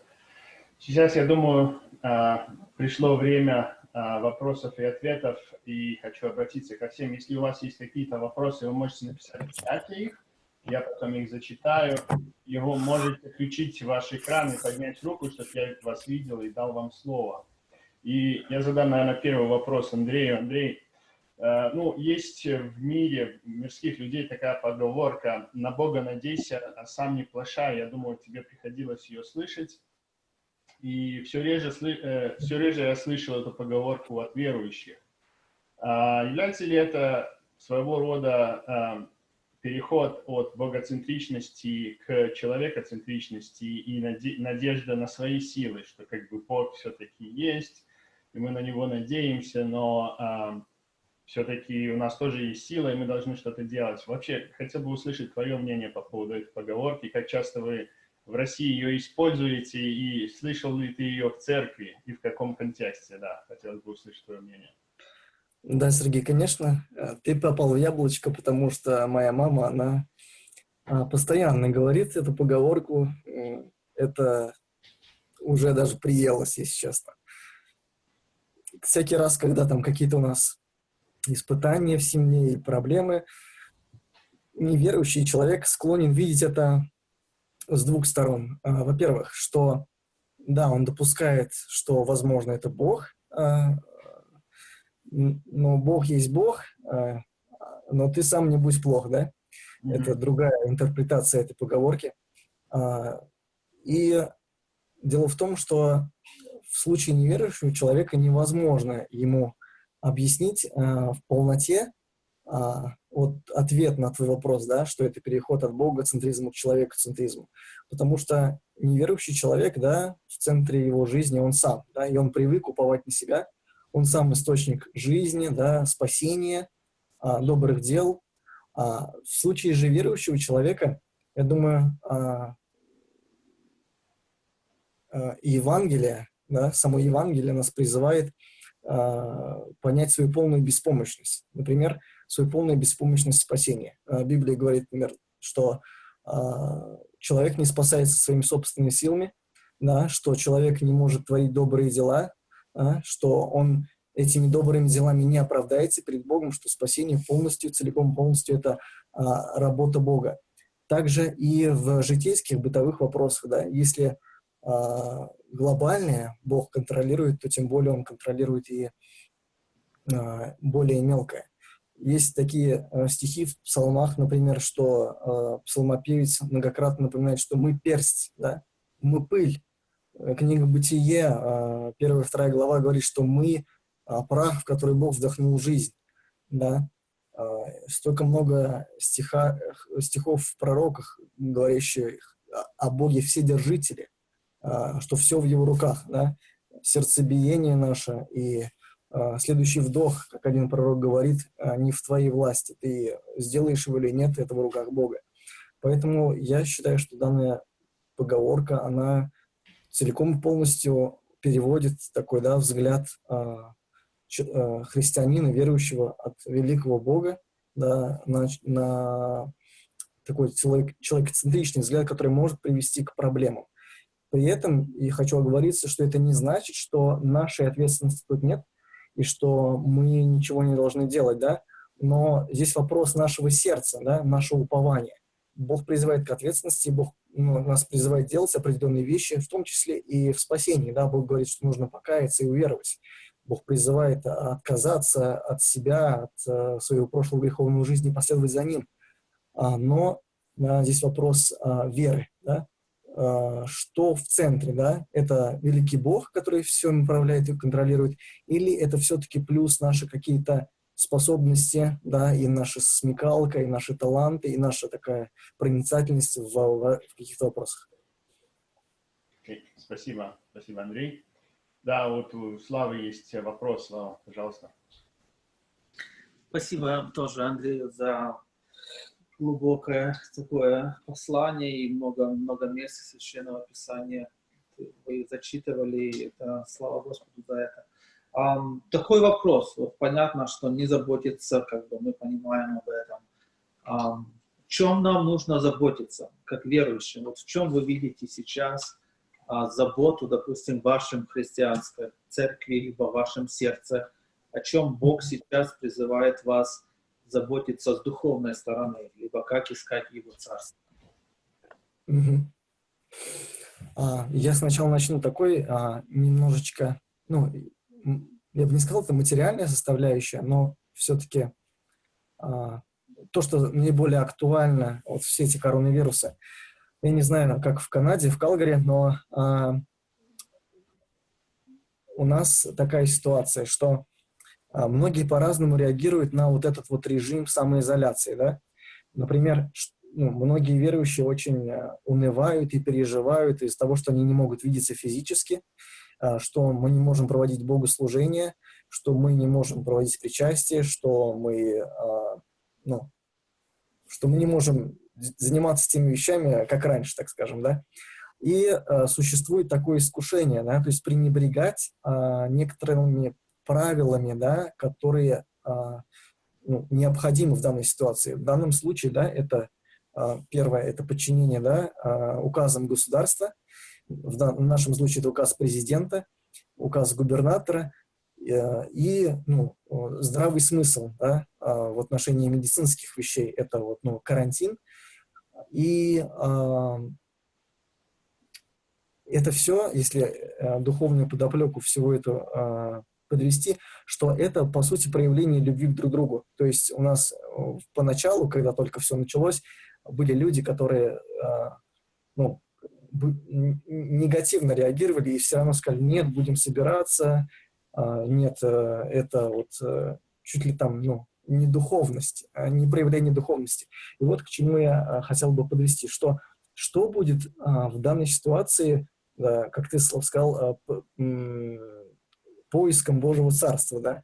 Сейчас, я думаю, э, пришло время вопросов и ответов, и хочу обратиться ко всем. Если у вас есть какие-то вопросы, вы можете написать в чате их, я потом их зачитаю. Его можете включить ваш экран и поднять руку, чтобы я вас видел и дал вам слово. И я задам, наверное, первый вопрос Андрею. Андрей, э, ну, есть в мире мирских людей такая поговорка «на Бога надейся, а сам не плашай». Я думаю, тебе приходилось ее слышать. И все реже, э, все реже я слышал эту поговорку от верующих. А является ли это своего рода э, переход от богоцентричности к человекоцентричности и надежда на свои силы, что как бы Бог все-таки есть, и мы на него надеемся, но э, все-таки у нас тоже есть сила, и мы должны что-то делать. Вообще, хотел бы услышать твое мнение по поводу этой поговорки, как часто вы в России ее используете, и слышал ли ты ее в церкви, и в каком контексте, да, хотелось бы услышать твое мнение. Да, Сергей, конечно, э, ты попал в яблочко, потому что моя мама, она а, постоянно говорит эту поговорку. Это уже даже приелось, если честно. Всякий раз, когда там какие-то у нас испытания в семье и проблемы, неверующий человек склонен видеть это с двух сторон. А, во-первых, что да, он допускает, что, возможно, это Бог, а, но Бог есть Бог, а, но ты сам не будь плох, да? Mm-hmm. Это другая интерпретация этой поговорки. И дело в том, что в случае неверующего человека невозможно ему объяснить в полноте вот ответ на твой вопрос, да, что это переход от богоцентризма к человекоцентризму. Потому что неверующий человек, да, в центре его жизни он сам, да, и он привык уповать на себя, он сам источник жизни, да, спасения, а, добрых дел. А в случае же верующего человека, я думаю, а, а, Евангелие, да, само Евангелие нас призывает а, понять свою полную беспомощность. Например, свою полную беспомощность спасения. А, Библия говорит, например, что а, человек не спасается своими собственными силами, да, что человек не может творить добрые дела, да, что он этими добрыми делами не оправдается перед Богом, что спасение полностью, целиком полностью это а, работа Бога. Также и в житейских бытовых вопросах, да, если а, глобальное Бог контролирует, то тем более Он контролирует и а, более мелкое. Есть такие э, стихи в псалмах, например, что э, псалмопевец многократно напоминает, что мы персть, да, мы пыль. Э, книга «Бытие», э, первая вторая глава говорит, что мы э, прах, в который Бог вдохнул жизнь. Да? Э, столько много стиха, стихов в пророках, говорящих о Боге Вседержителе, э, что все в Его руках. Да? Сердцебиение наше и а, следующий вдох, как один пророк говорит, а, не в твоей власти. Ты сделаешь его или нет, это в руках Бога. Поэтому я считаю, что данная поговорка, она целиком и полностью переводит такой да, взгляд христианина, верующего от великого Бога да, на, на такой человек, человекоцентричный взгляд, который может привести к проблемам. При этом и хочу оговориться, что это не значит, что нашей ответственности тут нет, и что мы ничего не должны делать, да, но здесь вопрос нашего сердца, да, нашего упования. Бог призывает к ответственности, Бог ну, нас призывает делать определенные вещи, в том числе и в спасении, да, Бог говорит, что нужно покаяться и уверовать. Бог призывает отказаться от себя, от uh, своего прошлого греховного жизни, последовать за Ним. А, но здесь вопрос uh, веры, да, Э, что в центре, да, это великий Бог, который все управляет и контролирует, или это все-таки плюс наши какие-то способности, да, и наша смекалка, и наши таланты, и наша такая проницательность в, в, в каких-то вопросах. Okay. Спасибо, спасибо, Андрей. Да, вот у Славы есть вопрос, Слава, пожалуйста. Спасибо тоже, Андрей, за глубокое такое послание и много, много мест Священного Писания вы зачитывали, это, слава Господу за это. Um, такой вопрос, вот понятно, что не заботиться, как бы мы понимаем об этом. Um, в чем нам нужно заботиться, как верующим? Вот в чем вы видите сейчас uh, заботу, допустим, в вашем христианской церкви, либо в вашем сердце, о чем Бог сейчас призывает вас заботиться с духовной стороны, либо как искать его царство. Угу. Я сначала начну такой а, немножечко, ну, я бы не сказал, это материальная составляющая, но все-таки а, то, что наиболее актуально, вот все эти коронавирусы. Я не знаю, как в Канаде, в Калгари, но у нас такая ситуация, что многие по-разному реагируют на вот этот вот режим самоизоляции, да. Например, ну, многие верующие очень а, унывают и переживают из того, что они не могут видеться физически, а, что мы не можем проводить богослужение, что мы не можем проводить причастие, что мы, ну, что мы не можем заниматься теми вещами, как раньше, так скажем, да. И э, существует такое искушение, да, то есть пренебрегать э, некоторыми правилами, да, которые а, ну, необходимы в данной ситуации. В данном случае, да, это а, первое, это подчинение, да, а, указам государства, в, в нашем случае это указ президента, указ губернатора э, и ну, здравый смысл, да, а, в отношении медицинских вещей — это вот, ну, карантин. И а, это все, если а, духовную подоплеку всего этого а, подвести, что это, по сути, проявление любви друг к другу. То есть у нас э, поначалу, когда только все началось, были люди, которые а, ну, негативно реагировали и все равно сказали, нет, будем собираться, а, нет, э, это вот э, чуть ли там, ну, не духовность, а не проявление духовности. И вот к чему я хотел бы подвести, что что будет в данной ситуации, как ты, Слав, сказал, поиском Божьего Царства, да.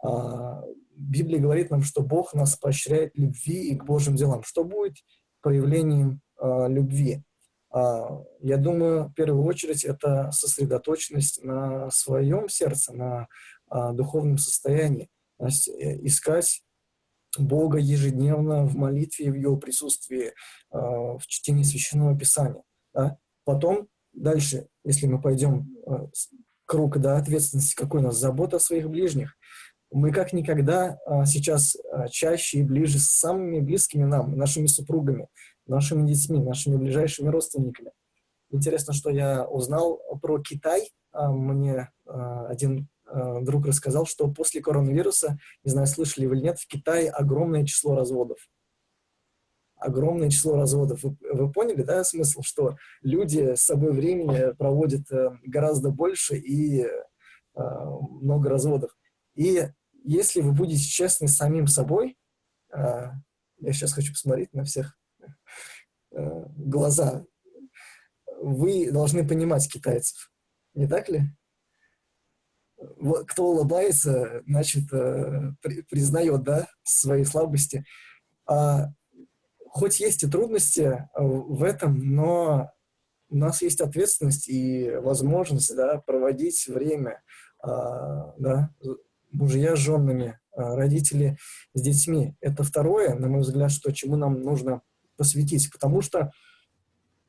А, Библия говорит нам, что Бог нас поощряет любви и к Божьим делам. Что будет проявлением а, любви? А, я думаю, в первую очередь, это сосредоточенность на своем сердце, на а, духовном состоянии. То есть э, искать Бога ежедневно в молитве, в Его присутствии, а, в чтении Священного Писания. Да? Потом, дальше, если мы пойдем а, круг да, ответственности, какой у нас забота о своих ближних. Мы как никогда а, сейчас а, чаще и ближе с самыми близкими нам, нашими супругами, нашими детьми, нашими ближайшими родственниками. Интересно, что я узнал про Китай. А, мне один друг рассказал, что после коронавируса, не знаю, слышали вы или нет, в Китае огромное число разводов огромное число разводов. Вы, вы поняли, да, смысл, что люди с собой времени проводят э, гораздо больше и э, много разводов. И если вы будете честны с самим собой, э, я сейчас хочу посмотреть на всех глаза, вы должны понимать китайцев, не так ли? Кто улыбается, значит, при, признает, да, свои слабости. А хоть есть и трудности э, в этом, но у нас есть ответственность и возможность да, проводить время, а, да, мужья с женами, а, родители с детьми. Это второе, на мой взгляд, что чему нам нужно посвятить, потому что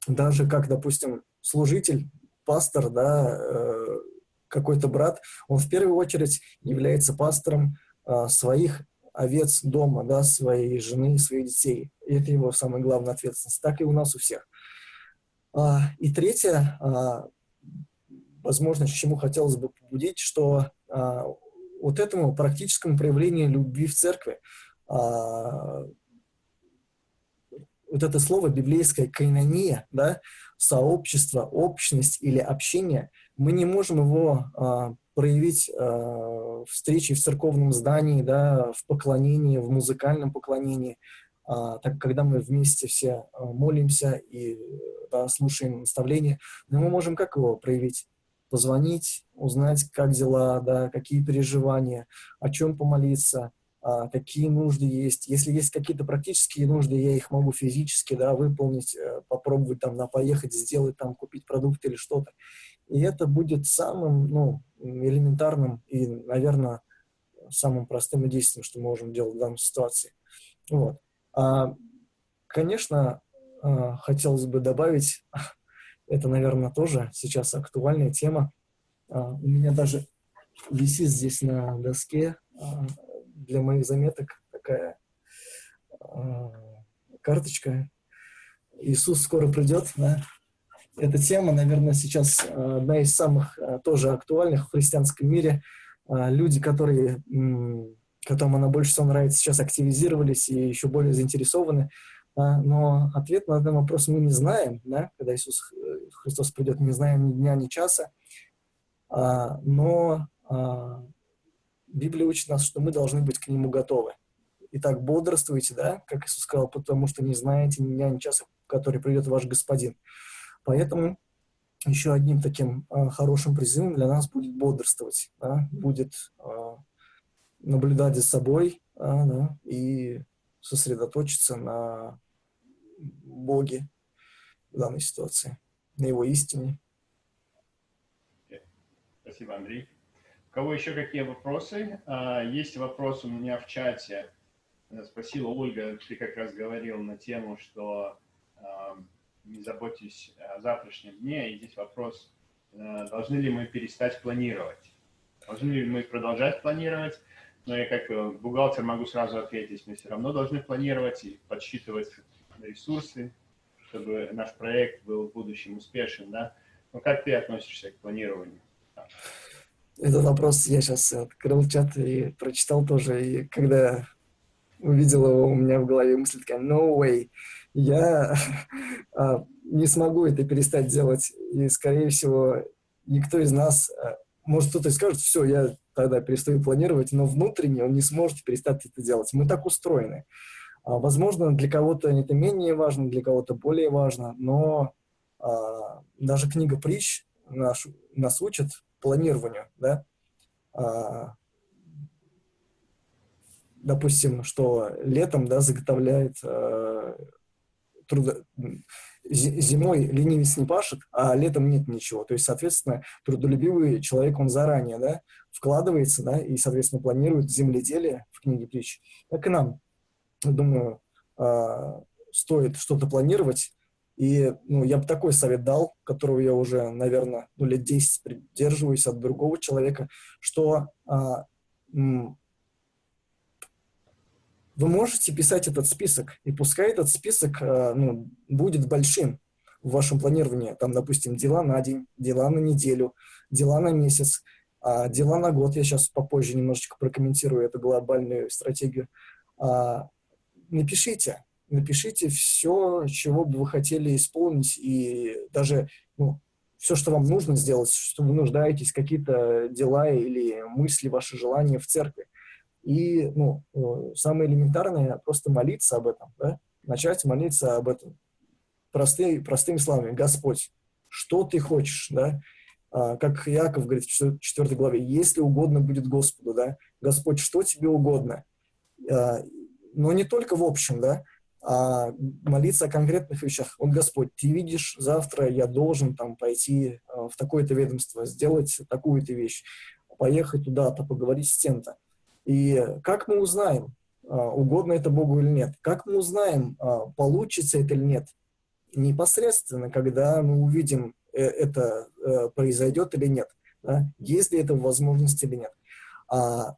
даже как, допустим, служитель, пастор, да, э, какой-то брат, он в первую очередь является пастором а, своих овец дома, да, своей жены, своих детей. И это его самая главная ответственность. Так и у нас у всех. А, и третье, а, возможно, чему хотелось бы побудить, что а, вот этому практическому проявлению любви в церкви, а, вот это слово библейское «кайнония», да, сообщество, общность или общение, мы не можем его а, проявить э, встречи в церковном здании, да, в поклонении, в музыкальном поклонении, э, так когда мы вместе все э, молимся и да, слушаем наставления, но мы можем как его проявить? Позвонить, узнать, как дела, да, какие переживания, о чем помолиться, а, какие нужды есть. Если есть какие-то практические нужды, я их могу физически да, выполнить, э, попробовать там на поехать, сделать там, купить продукты или что-то. И это будет самым ну, элементарным и, наверное, самым простым и действенным, что мы можем делать в данной ситуации. Вот. А, конечно, а, хотелось бы добавить, [laughs] это, наверное, тоже сейчас актуальная тема. А, у меня даже висит здесь на доске а, для моих заметок такая карточка. Иисус скоро придет, да? Эта тема, наверное, сейчас э, одна из самых э, тоже актуальных в христианском мире. Э, люди, которые, которым она больше всего нравится, сейчас активизировались и еще более заинтересованы. Но ответ на этот вопрос мы не знаем, да, когда Иисус Христос придет, не знаем ни дня, ни часа. Но Библия учит нас, что мы должны быть к Нему готовы. Итак, бодрствуйте, да, как Иисус сказал, потому что не знаете ни дня, ни часа, который придет ваш Господин. Поэтому еще одним таким э, хорошим призывом для нас будет бодрствовать, да, будет э, наблюдать за собой э, да, и сосредоточиться на Боге в данной ситуации, на Его истине. Спасибо, Андрей. У кого еще какие вопросы? Есть вопрос у меня в чате. Спросила Ольга, ты как раз говорил на тему, что не заботьтесь о завтрашнем дне. И здесь вопрос, э, должны ли мы перестать планировать? Должны ли мы продолжать планировать? Но я как э, бухгалтер могу сразу ответить, мы все равно должны планировать и подсчитывать ресурсы, чтобы наш проект был в будущем успешен, да? Но как ты относишься к планированию? Этот вопрос я сейчас открыл чат и прочитал тоже, и когда увидел его, у меня в голове мысль такая, no way, я [laughs] а, не смогу это перестать делать, и, скорее всего, никто из нас, а, может, кто-то скажет, все, я тогда перестаю планировать, но внутренне он не сможет перестать это делать. Мы так устроены. А, возможно, для кого-то это менее важно, для кого-то более важно, но а, даже книга притч наш, нас учит планированию, да, а, допустим, что летом, да, заготовляет трудо... зимой ленивец не пашет, а летом нет ничего. То есть, соответственно, трудолюбивый человек, он заранее, да, вкладывается, да, и, соответственно, планирует земледелие в книге притч. Так и нам, думаю, а, стоит что-то планировать, и ну, я бы такой совет дал, которого я уже, наверное, ну, лет 10 придерживаюсь от другого человека, что а, вы можете писать этот список, и пускай этот список а, ну, будет большим в вашем планировании. Там, допустим, дела на день, дела на неделю, дела на месяц, а, дела на год. Я сейчас попозже немножечко прокомментирую эту глобальную стратегию. А, напишите, напишите все, чего бы вы хотели исполнить, и даже ну, все, что вам нужно сделать, что вы нуждаетесь, какие-то дела или мысли, ваши желания в церкви. И ну, э, самое элементарное просто молиться об этом, да? начать молиться об этом. Простые, простыми словами, Господь, что ты хочешь, да? А, как Иаков говорит в 4 главе, если угодно будет Господу, да? Господь, что тебе угодно? А, но не только в общем, да? а молиться о конкретных вещах. Вот, Господь, ты видишь, завтра я должен там пойти а, в такое-то ведомство, сделать такую-то вещь, поехать туда-то, поговорить с тем-то. И как мы узнаем, а, угодно это Богу или нет? Как мы узнаем, а, получится это или нет? Непосредственно, когда мы увидим, э, это э, произойдет или нет, да? есть ли это возможность или нет. А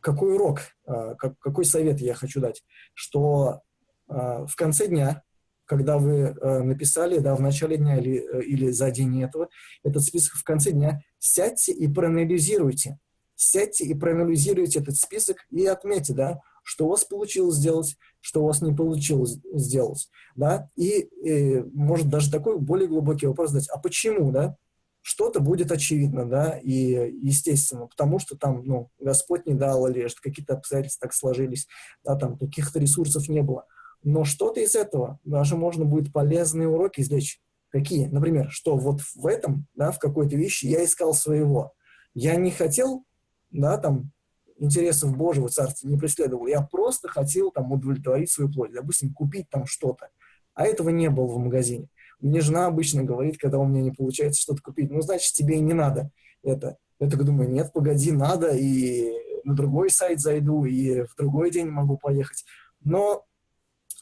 какой урок, а, какой совет я хочу дать, что а, в конце дня, когда вы а, написали, да, в начале дня или, э, или за день этого, этот список в конце дня, сядьте и проанализируйте. Сядьте и проанализируйте этот список и отметьте, да, что у вас получилось сделать, что у вас не получилось сделать, да, и, и может даже такой более глубокий вопрос задать, а почему, да, что-то будет очевидно, да, и естественно, потому что там, ну, Господь не дал или какие-то обстоятельства так сложились, да, там каких-то ресурсов не было. Но что-то из этого даже можно будет полезные уроки извлечь. Какие? Например, что вот в этом, да, в какой-то вещи я искал своего. Я не хотел, да, там, интересов Божьего Царства не преследовал. Я просто хотел там удовлетворить свою плоть, допустим, купить там что-то. А этого не было в магазине. Мне жена обычно говорит, когда у меня не получается что-то купить, ну, значит, тебе и не надо это. Я так думаю, нет, погоди, надо, и на другой сайт зайду, и в другой день могу поехать. Но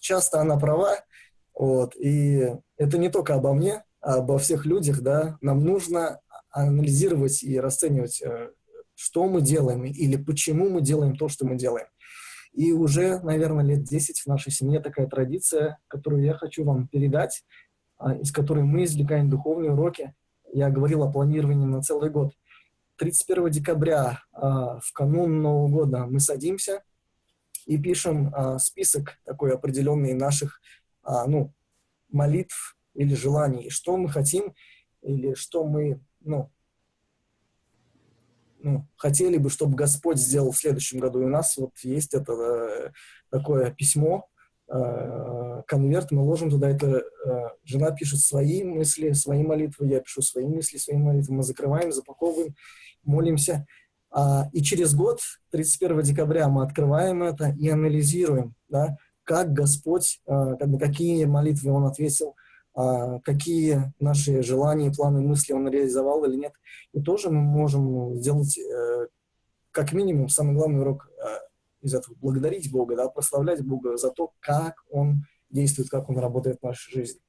часто она права, вот, и это не только обо мне, а обо всех людях, да, нам нужно анализировать и расценивать, э, что мы делаем или почему мы делаем то, что мы делаем. И уже, наверное, лет 10 в нашей семье такая традиция, которую я хочу вам передать. А, из которой мы извлекаем духовные уроки. Я говорил о планировании на целый год. 31 декабря а, в канун Нового года мы садимся и пишем а, список такой определенный наших ну, молитв или желаний, что мы хотим или что мы ну, ну, хотели бы, чтобы Господь сделал в следующем году. И у нас вот есть это э, такое письмо, Э, конверт, мы ложим туда это, э, жена пишет свои мысли, свои молитвы, я пишу свои мысли, свои молитвы, мы закрываем, запаковываем, молимся. А, и через год, 31 декабря, мы открываем это и анализируем, да, как Господь, какие молитвы Он ответил, какие наши желания, планы, мысли Он реализовал или нет. И тоже мы можем сделать, как минимум, самый главный урок из этого благодарить Бога, да, прославлять Бога за то, как Он действует, как Он работает в нашей жизни.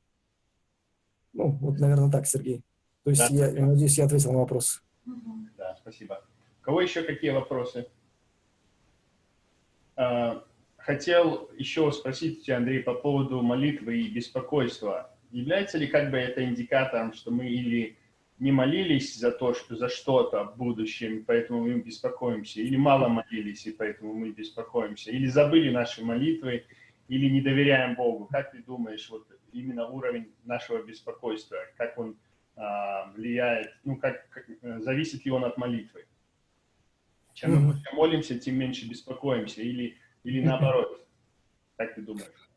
Ну, вот, наверное, так, Сергей. То есть, да, я, я надеюсь, я ответил на вопрос. Да, спасибо. кого еще какие вопросы? А, хотел еще спросить тебя, Андрей, по поводу молитвы и беспокойства. Является ли как бы это индикатором, что мы или не молились за то, что за что-то в будущем, поэтому мы беспокоимся, или мало молились, и поэтому мы беспокоимся, или забыли наши молитвы, или не доверяем Богу. Как ты думаешь, вот именно уровень нашего беспокойства, как он а, влияет, ну, как, как, зависит ли он от молитвы? Чем мы больше молимся, тем меньше беспокоимся, или, или наоборот? [laughs] Как ты думаешь?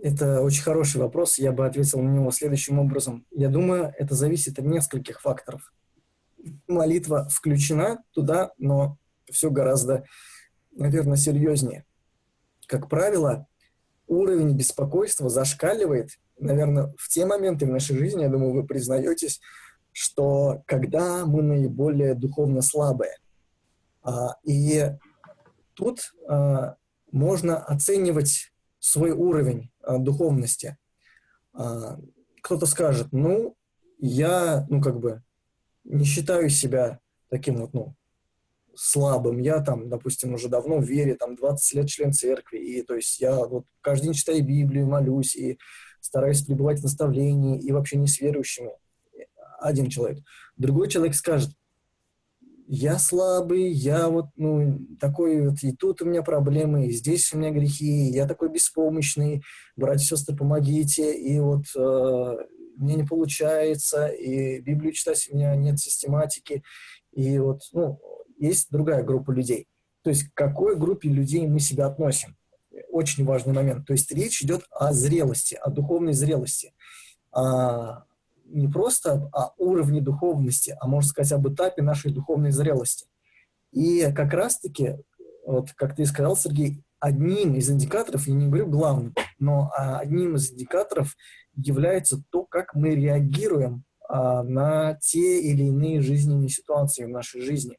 Это очень хороший вопрос. Я бы ответил на него следующим образом. Я думаю, это зависит от нескольких факторов. Молитва включена туда, но все гораздо, наверное, серьезнее. Как правило, уровень беспокойства зашкаливает, наверное, в те моменты в нашей жизни, я думаю, вы признаетесь, что когда мы наиболее духовно слабые. А, и тут а, можно оценивать свой уровень а, духовности. А, кто-то скажет, ну, я, ну, как бы, не считаю себя таким вот, ну, слабым. Я там, допустим, уже давно в вере, там, 20 лет член церкви, и, то есть, я вот каждый день читаю Библию, молюсь, и стараюсь пребывать в наставлении, и вообще не с верующими. Один человек. Другой человек скажет, я слабый, я вот, ну, такой вот, и тут у меня проблемы, и здесь у меня грехи, я такой беспомощный, братья и сестры, помогите, и вот э, мне не получается, и Библию читать у меня нет систематики, и вот, ну, есть другая группа людей. То есть к какой группе людей мы себя относим? Очень важный момент. То есть речь идет о зрелости, о духовной зрелости. А, не просто о уровне духовности, а можно сказать об этапе нашей духовной зрелости. И как раз-таки, вот как ты сказал, Сергей, одним из индикаторов, я не говорю главным, но одним из индикаторов является то, как мы реагируем а, на те или иные жизненные ситуации в нашей жизни.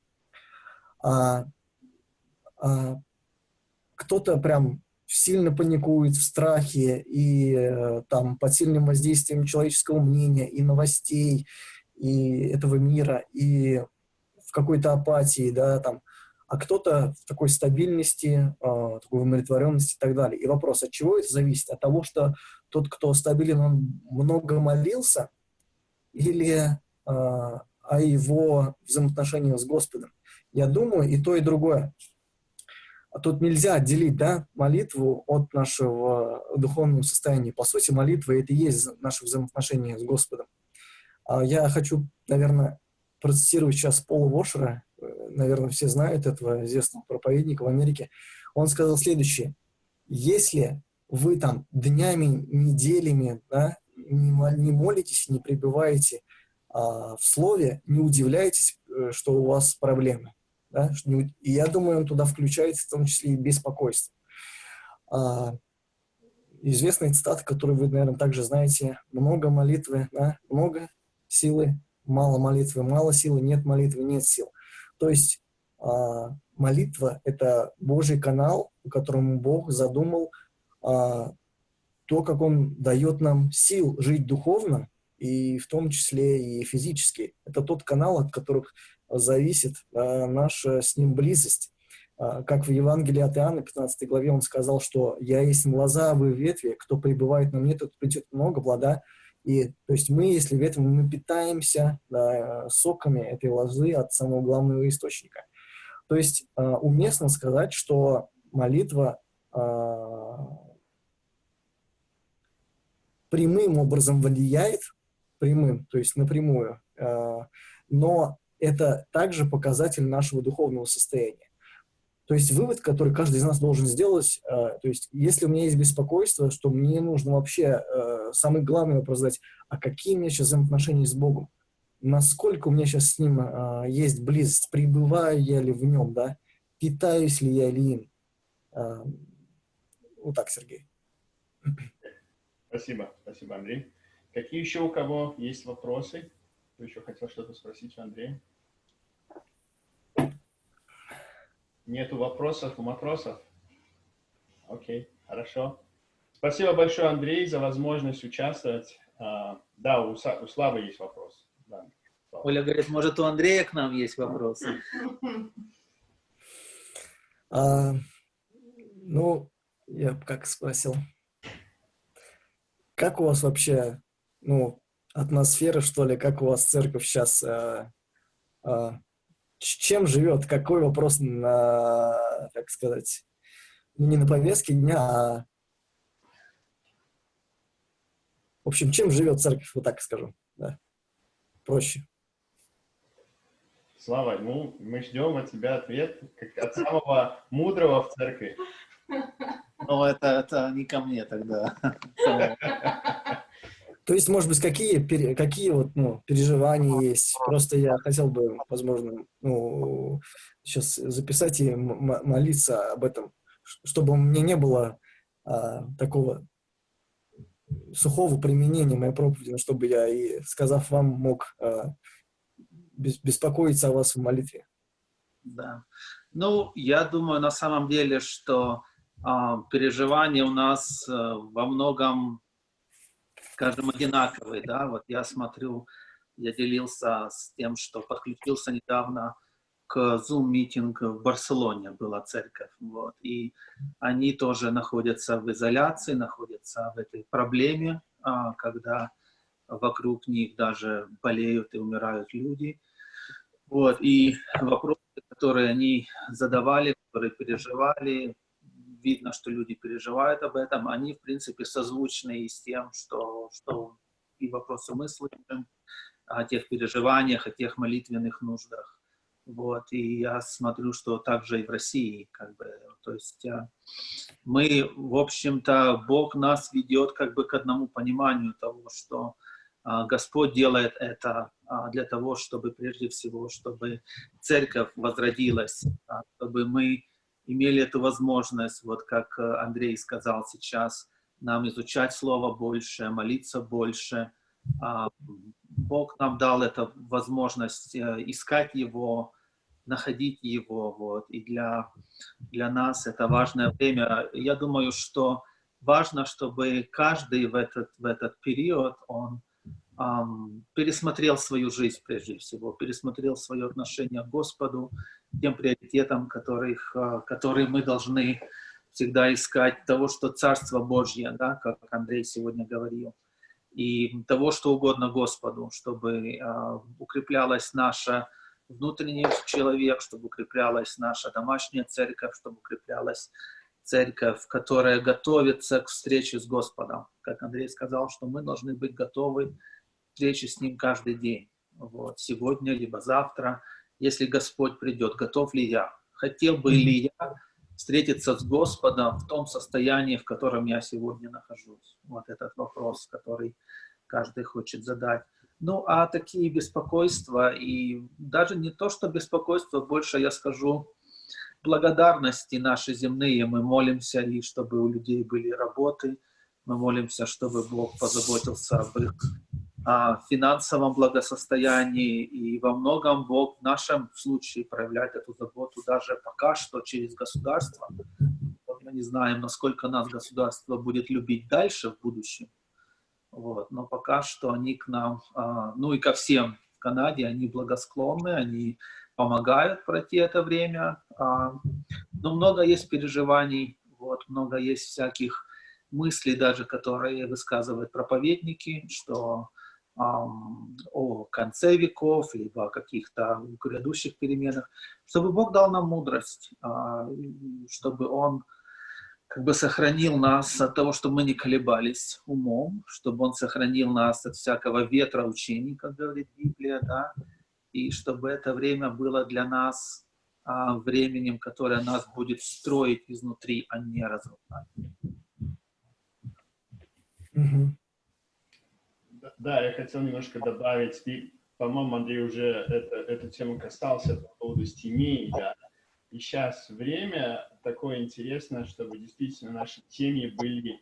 А, а, кто-то прям сильно паникует в страхе и э, там под сильным воздействием человеческого мнения и новостей и этого мира и в какой-то апатии, да, там, а кто-то в такой стабильности, э, такой умиротворенности и так далее. И вопрос, от чего это зависит? От того, что тот, кто стабилен, он много молился, или э, о его взаимоотношениях с Господом? Я думаю, и то, и другое. А тут нельзя отделить да, молитву от нашего духовного состояния. По сути, молитва — это и есть наше взаимоотношение с Господом. А я хочу, наверное, процитировать сейчас Пола Вошера, наверное, все знают этого известного проповедника в Америке. Он сказал следующее. Если вы там днями, неделями да, не, молитесь, не пребываете а, в слове, не удивляйтесь, э, что у вас проблемы. Да? И я думаю, он туда включается в том числе и беспокойство. А, известная цитата, которую вы, наверное, также знаете. Много молитвы, да? много силы, мало молитвы, мало силы, нет молитвы, нет сил. То есть а, молитва — это Божий канал, по которому Бог задумал а, то, как Он дает нам сил жить духовно, и в том числе и физически. Это тот канал, от которых зависит э, наша с ним близость. Э, как в Евангелии от Иоанна, 15 главе, он сказал, что «Я есть лоза, вы ветви, кто пребывает на мне, тот придет много плода». И, то есть мы, если ветви, мы питаемся да, соками этой лозы от самого главного источника. То есть э, уместно сказать, что молитва прямым образом влияет, прямым, то есть напрямую, но это также показатель нашего духовного состояния. То есть вывод, который каждый из нас должен сделать, э, то есть если у меня есть беспокойство, что мне нужно вообще э, самый главный вопрос задать, а какие у меня сейчас взаимоотношения с Богом? Насколько у меня сейчас с Ним э, есть близость? Пребываю я ли в Нем, да? Питаюсь ли я ли им? Э, вот так, Сергей. Спасибо, спасибо, Андрей. Какие еще у кого есть вопросы? Кто еще хотел что-то спросить у Андрея? Нету вопросов у матросов? Окей, хорошо. Спасибо большое, Андрей, за возможность участвовать. Uh, да, у, Славы есть вопрос. Да. Оля говорит, может, у Андрея к нам есть вопросы? [laughs] А, ну, я бы как спросил, как у вас вообще, ну, атмосфера, что ли, как у вас церковь сейчас, а, а, чем живет, какой вопрос на, как сказать, ну, не на повестке дня, а в общем, чем живет церковь, вот так скажу, да, проще. Слава, ну, мы ждем от тебя ответ, как от самого мудрого в церкви. [laughs] Ну, это, это не ко мне тогда. [laughs] То есть, может быть, какие, какие вот, ну, переживания есть? Просто я хотел бы, возможно, ну, сейчас записать и молиться об этом, чтобы меня не было а, такого сухого применения моей проповеди, чтобы я, и сказав вам, мог а, беспокоиться о вас в молитве. Да. Ну, я думаю, на самом деле, что а, переживания у нас а, во многом, скажем, одинаковые, да, вот я смотрю, я делился с тем, что подключился недавно к Zoom-митинг в Барселоне, была церковь, вот, и они тоже находятся в изоляции, находятся в этой проблеме, а, когда вокруг них даже болеют и умирают люди, вот, и вопросы, которые они задавали, которые переживали, видно, что люди переживают об этом, они, в принципе, созвучны и с тем, что, что и вопросы мы слышим о тех переживаниях, о тех молитвенных нуждах. Вот, и я смотрю, что также и в России, как бы, то есть э, мы, в общем-то, Бог нас ведет как бы к одному пониманию того, что а, Господь делает это а, для того, чтобы прежде всего, чтобы церковь возродилась, чтобы мы имели эту возможность, вот как э, Андрей сказал сейчас, нам изучать Слово больше, молиться больше. Бог нам дал эту возможность э, искать Его, находить Его. Вот. И для, для нас это важное время. Я думаю, что важно, чтобы каждый в этот, в этот период, он пересмотрел свою жизнь прежде всего, пересмотрел свое отношение к Господу, тем приоритетам, которых, э, которые мы должны всегда искать, того, что Царство Божье, да, как Андрей сегодня говорил, и того, что угодно Господу, чтобы э, укреплялась наша внутренний человек, чтобы укреплялась наша домашняя церковь, чтобы укреплялась церковь, которая готовится к встрече с Господом. Как Андрей сказал, что мы должны быть готовы встречи с Ним каждый день. Вот, сегодня, либо завтра, если Господь придет, готов ли я? Хотел бы ли я встретиться с Господом в том состоянии, в котором я сегодня нахожусь? Вот этот вопрос, который каждый хочет задать. Ну, а такие беспокойства, и даже не то, что беспокойство, больше я скажу, благодарности наши земные. Мы молимся, и чтобы у людей были работы, мы молимся, чтобы Бог позаботился об их о финансовом благосостоянии, и во многом в нашем случае проявляет эту заботу даже пока что через государство. Мы не знаем, насколько нас государство будет любить дальше в будущем, вот. но пока что они к нам, а, ну и ко всем в Канаде, они благосклонны, они помогают пройти это время, а, но много есть переживаний, вот, много есть всяких мыслей даже, которые высказывают проповедники, что о конце веков, либо о каких-то грядущих переменах, чтобы Бог дал нам мудрость, а, чтобы Он как бы сохранил нас от того, чтобы мы не колебались умом, чтобы Он сохранил нас от всякого ветра учений, как говорит Библия, да, и чтобы это время было для нас а, временем, которое нас будет строить изнутри, а не разрушать. Mm-hmm. Да, я хотел немножко добавить, и, по-моему, Андрей уже это, эту тему касался по поводу семей, да. И сейчас время такое интересное, чтобы действительно наши семьи были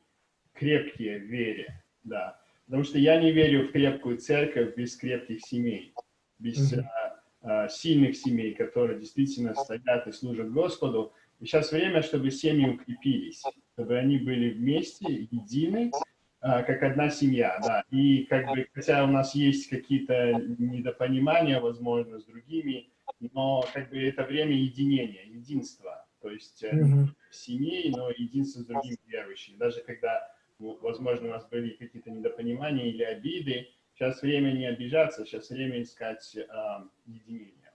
крепкие в вере, да. Потому что я не верю в крепкую церковь без крепких семей, без mm-hmm. а, а, сильных семей, которые действительно стоят и служат Господу. И сейчас время, чтобы семьи укрепились, чтобы они были вместе, едины, как одна семья, да. И как бы, хотя у нас есть какие-то недопонимания, возможно, с другими, но как бы это время единения, единства. То есть mm-hmm. семьи, но единство с другими верующими. Даже когда, ну, возможно, у нас были какие-то недопонимания или обиды, сейчас время не обижаться, сейчас время искать э, единение.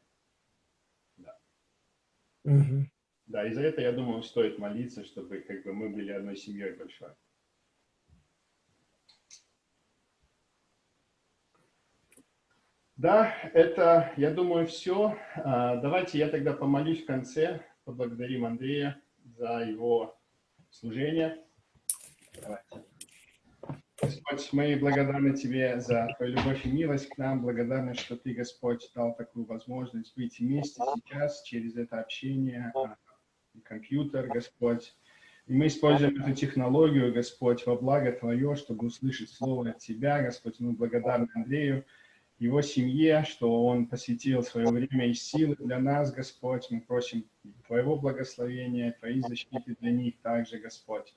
Да. Mm-hmm. Да, и за это, я думаю, стоит молиться, чтобы как бы мы были одной семьей большой. Да, это, я думаю, все. А, давайте я тогда помолюсь в конце, поблагодарим Андрея за его служение. Давайте. Господь, мы благодарны Тебе за Твою любовь и милость к нам, благодарны, что Ты, Господь, дал такую возможность быть вместе сейчас через это общение, а, компьютер, Господь. И мы используем эту технологию, Господь, во благо Твое, чтобы услышать Слово от Тебя, Господь. Мы благодарны Андрею, его семье, что он посвятил свое время и силы для нас, Господь. Мы просим Твоего благословения, Твоей защиты для них также, Господь.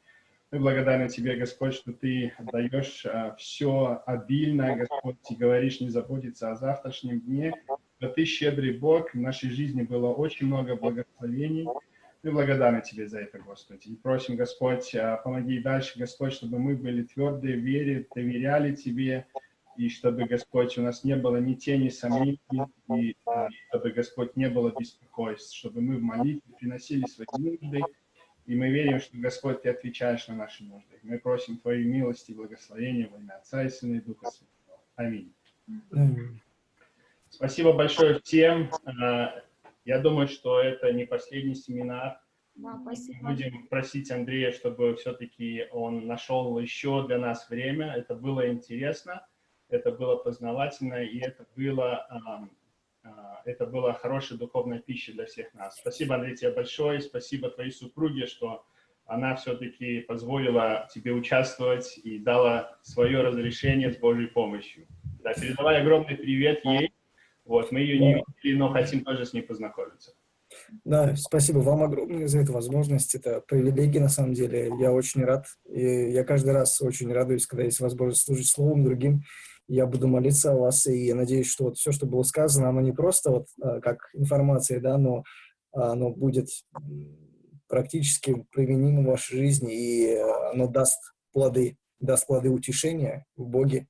Мы благодарны Тебе, Господь, что Ты даешь а, все обильно, Господь, и говоришь не заботиться о завтрашнем дне, что Ты щедрый Бог, в нашей жизни было очень много благословений. Мы благодарны Тебе за это, Господь. И просим, Господь, а, помоги дальше, Господь, чтобы мы были твердые в вере, доверяли Тебе, и чтобы, Господь, у нас не было ни тени сомнений, и чтобы, Господь, не было беспокойств, чтобы мы в молитве приносили свои нужды, и мы верим, что, Господь, Ты отвечаешь на наши нужды. Мы просим Твоей милости и благословения во имя Отца и Сына и Духа Святого. Аминь. Аминь. Спасибо большое всем. А, я думаю, что это не последний семинар. Да, спасибо. Будем просить Андрея, чтобы все-таки он нашел еще для нас время. Это было интересно это было познавательно, и это было, это была хорошая духовная пища для всех нас. Спасибо, Андрей, тебе большое, спасибо твоей супруге, что она все-таки позволила тебе участвовать и дала свое разрешение с Божьей помощью. Да, передавай огромный привет ей. Вот, мы ее не видели, но хотим тоже с ней познакомиться. Да, спасибо вам огромное за эту возможность. Это привилегия, на самом деле. Я очень рад. И я каждый раз очень радуюсь, когда есть возможность служить словом другим я буду молиться о вас, и я надеюсь, что вот все, что было сказано, оно не просто вот а, как информация, да, но а, оно будет практически применимо в вашей жизни, и а, оно даст плоды, даст плоды утешения в Боге.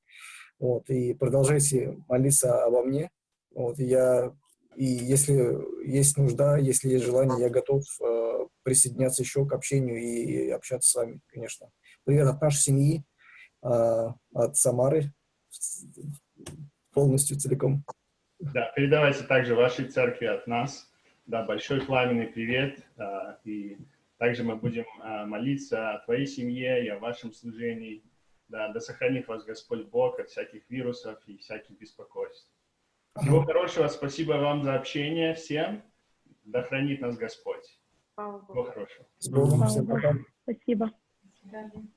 Вот, и продолжайте молиться обо мне. Вот, я, и если есть нужда, если есть желание, я готов э, присоединяться еще к общению и, и общаться с вами, конечно. Привет от нашей семьи, э, от Самары, полностью целиком. Да, передавайте также вашей церкви от нас. Да, большой пламенный привет. А, и также мы будем а, молиться о твоей семье и о вашем служении. Да, да сохранит вас Господь Бог от всяких вирусов и всяких беспокойств. Всего хорошего. Спасибо вам за общение всем. Да хранит нас Господь. Всего хорошего. Спасибо. До свидания.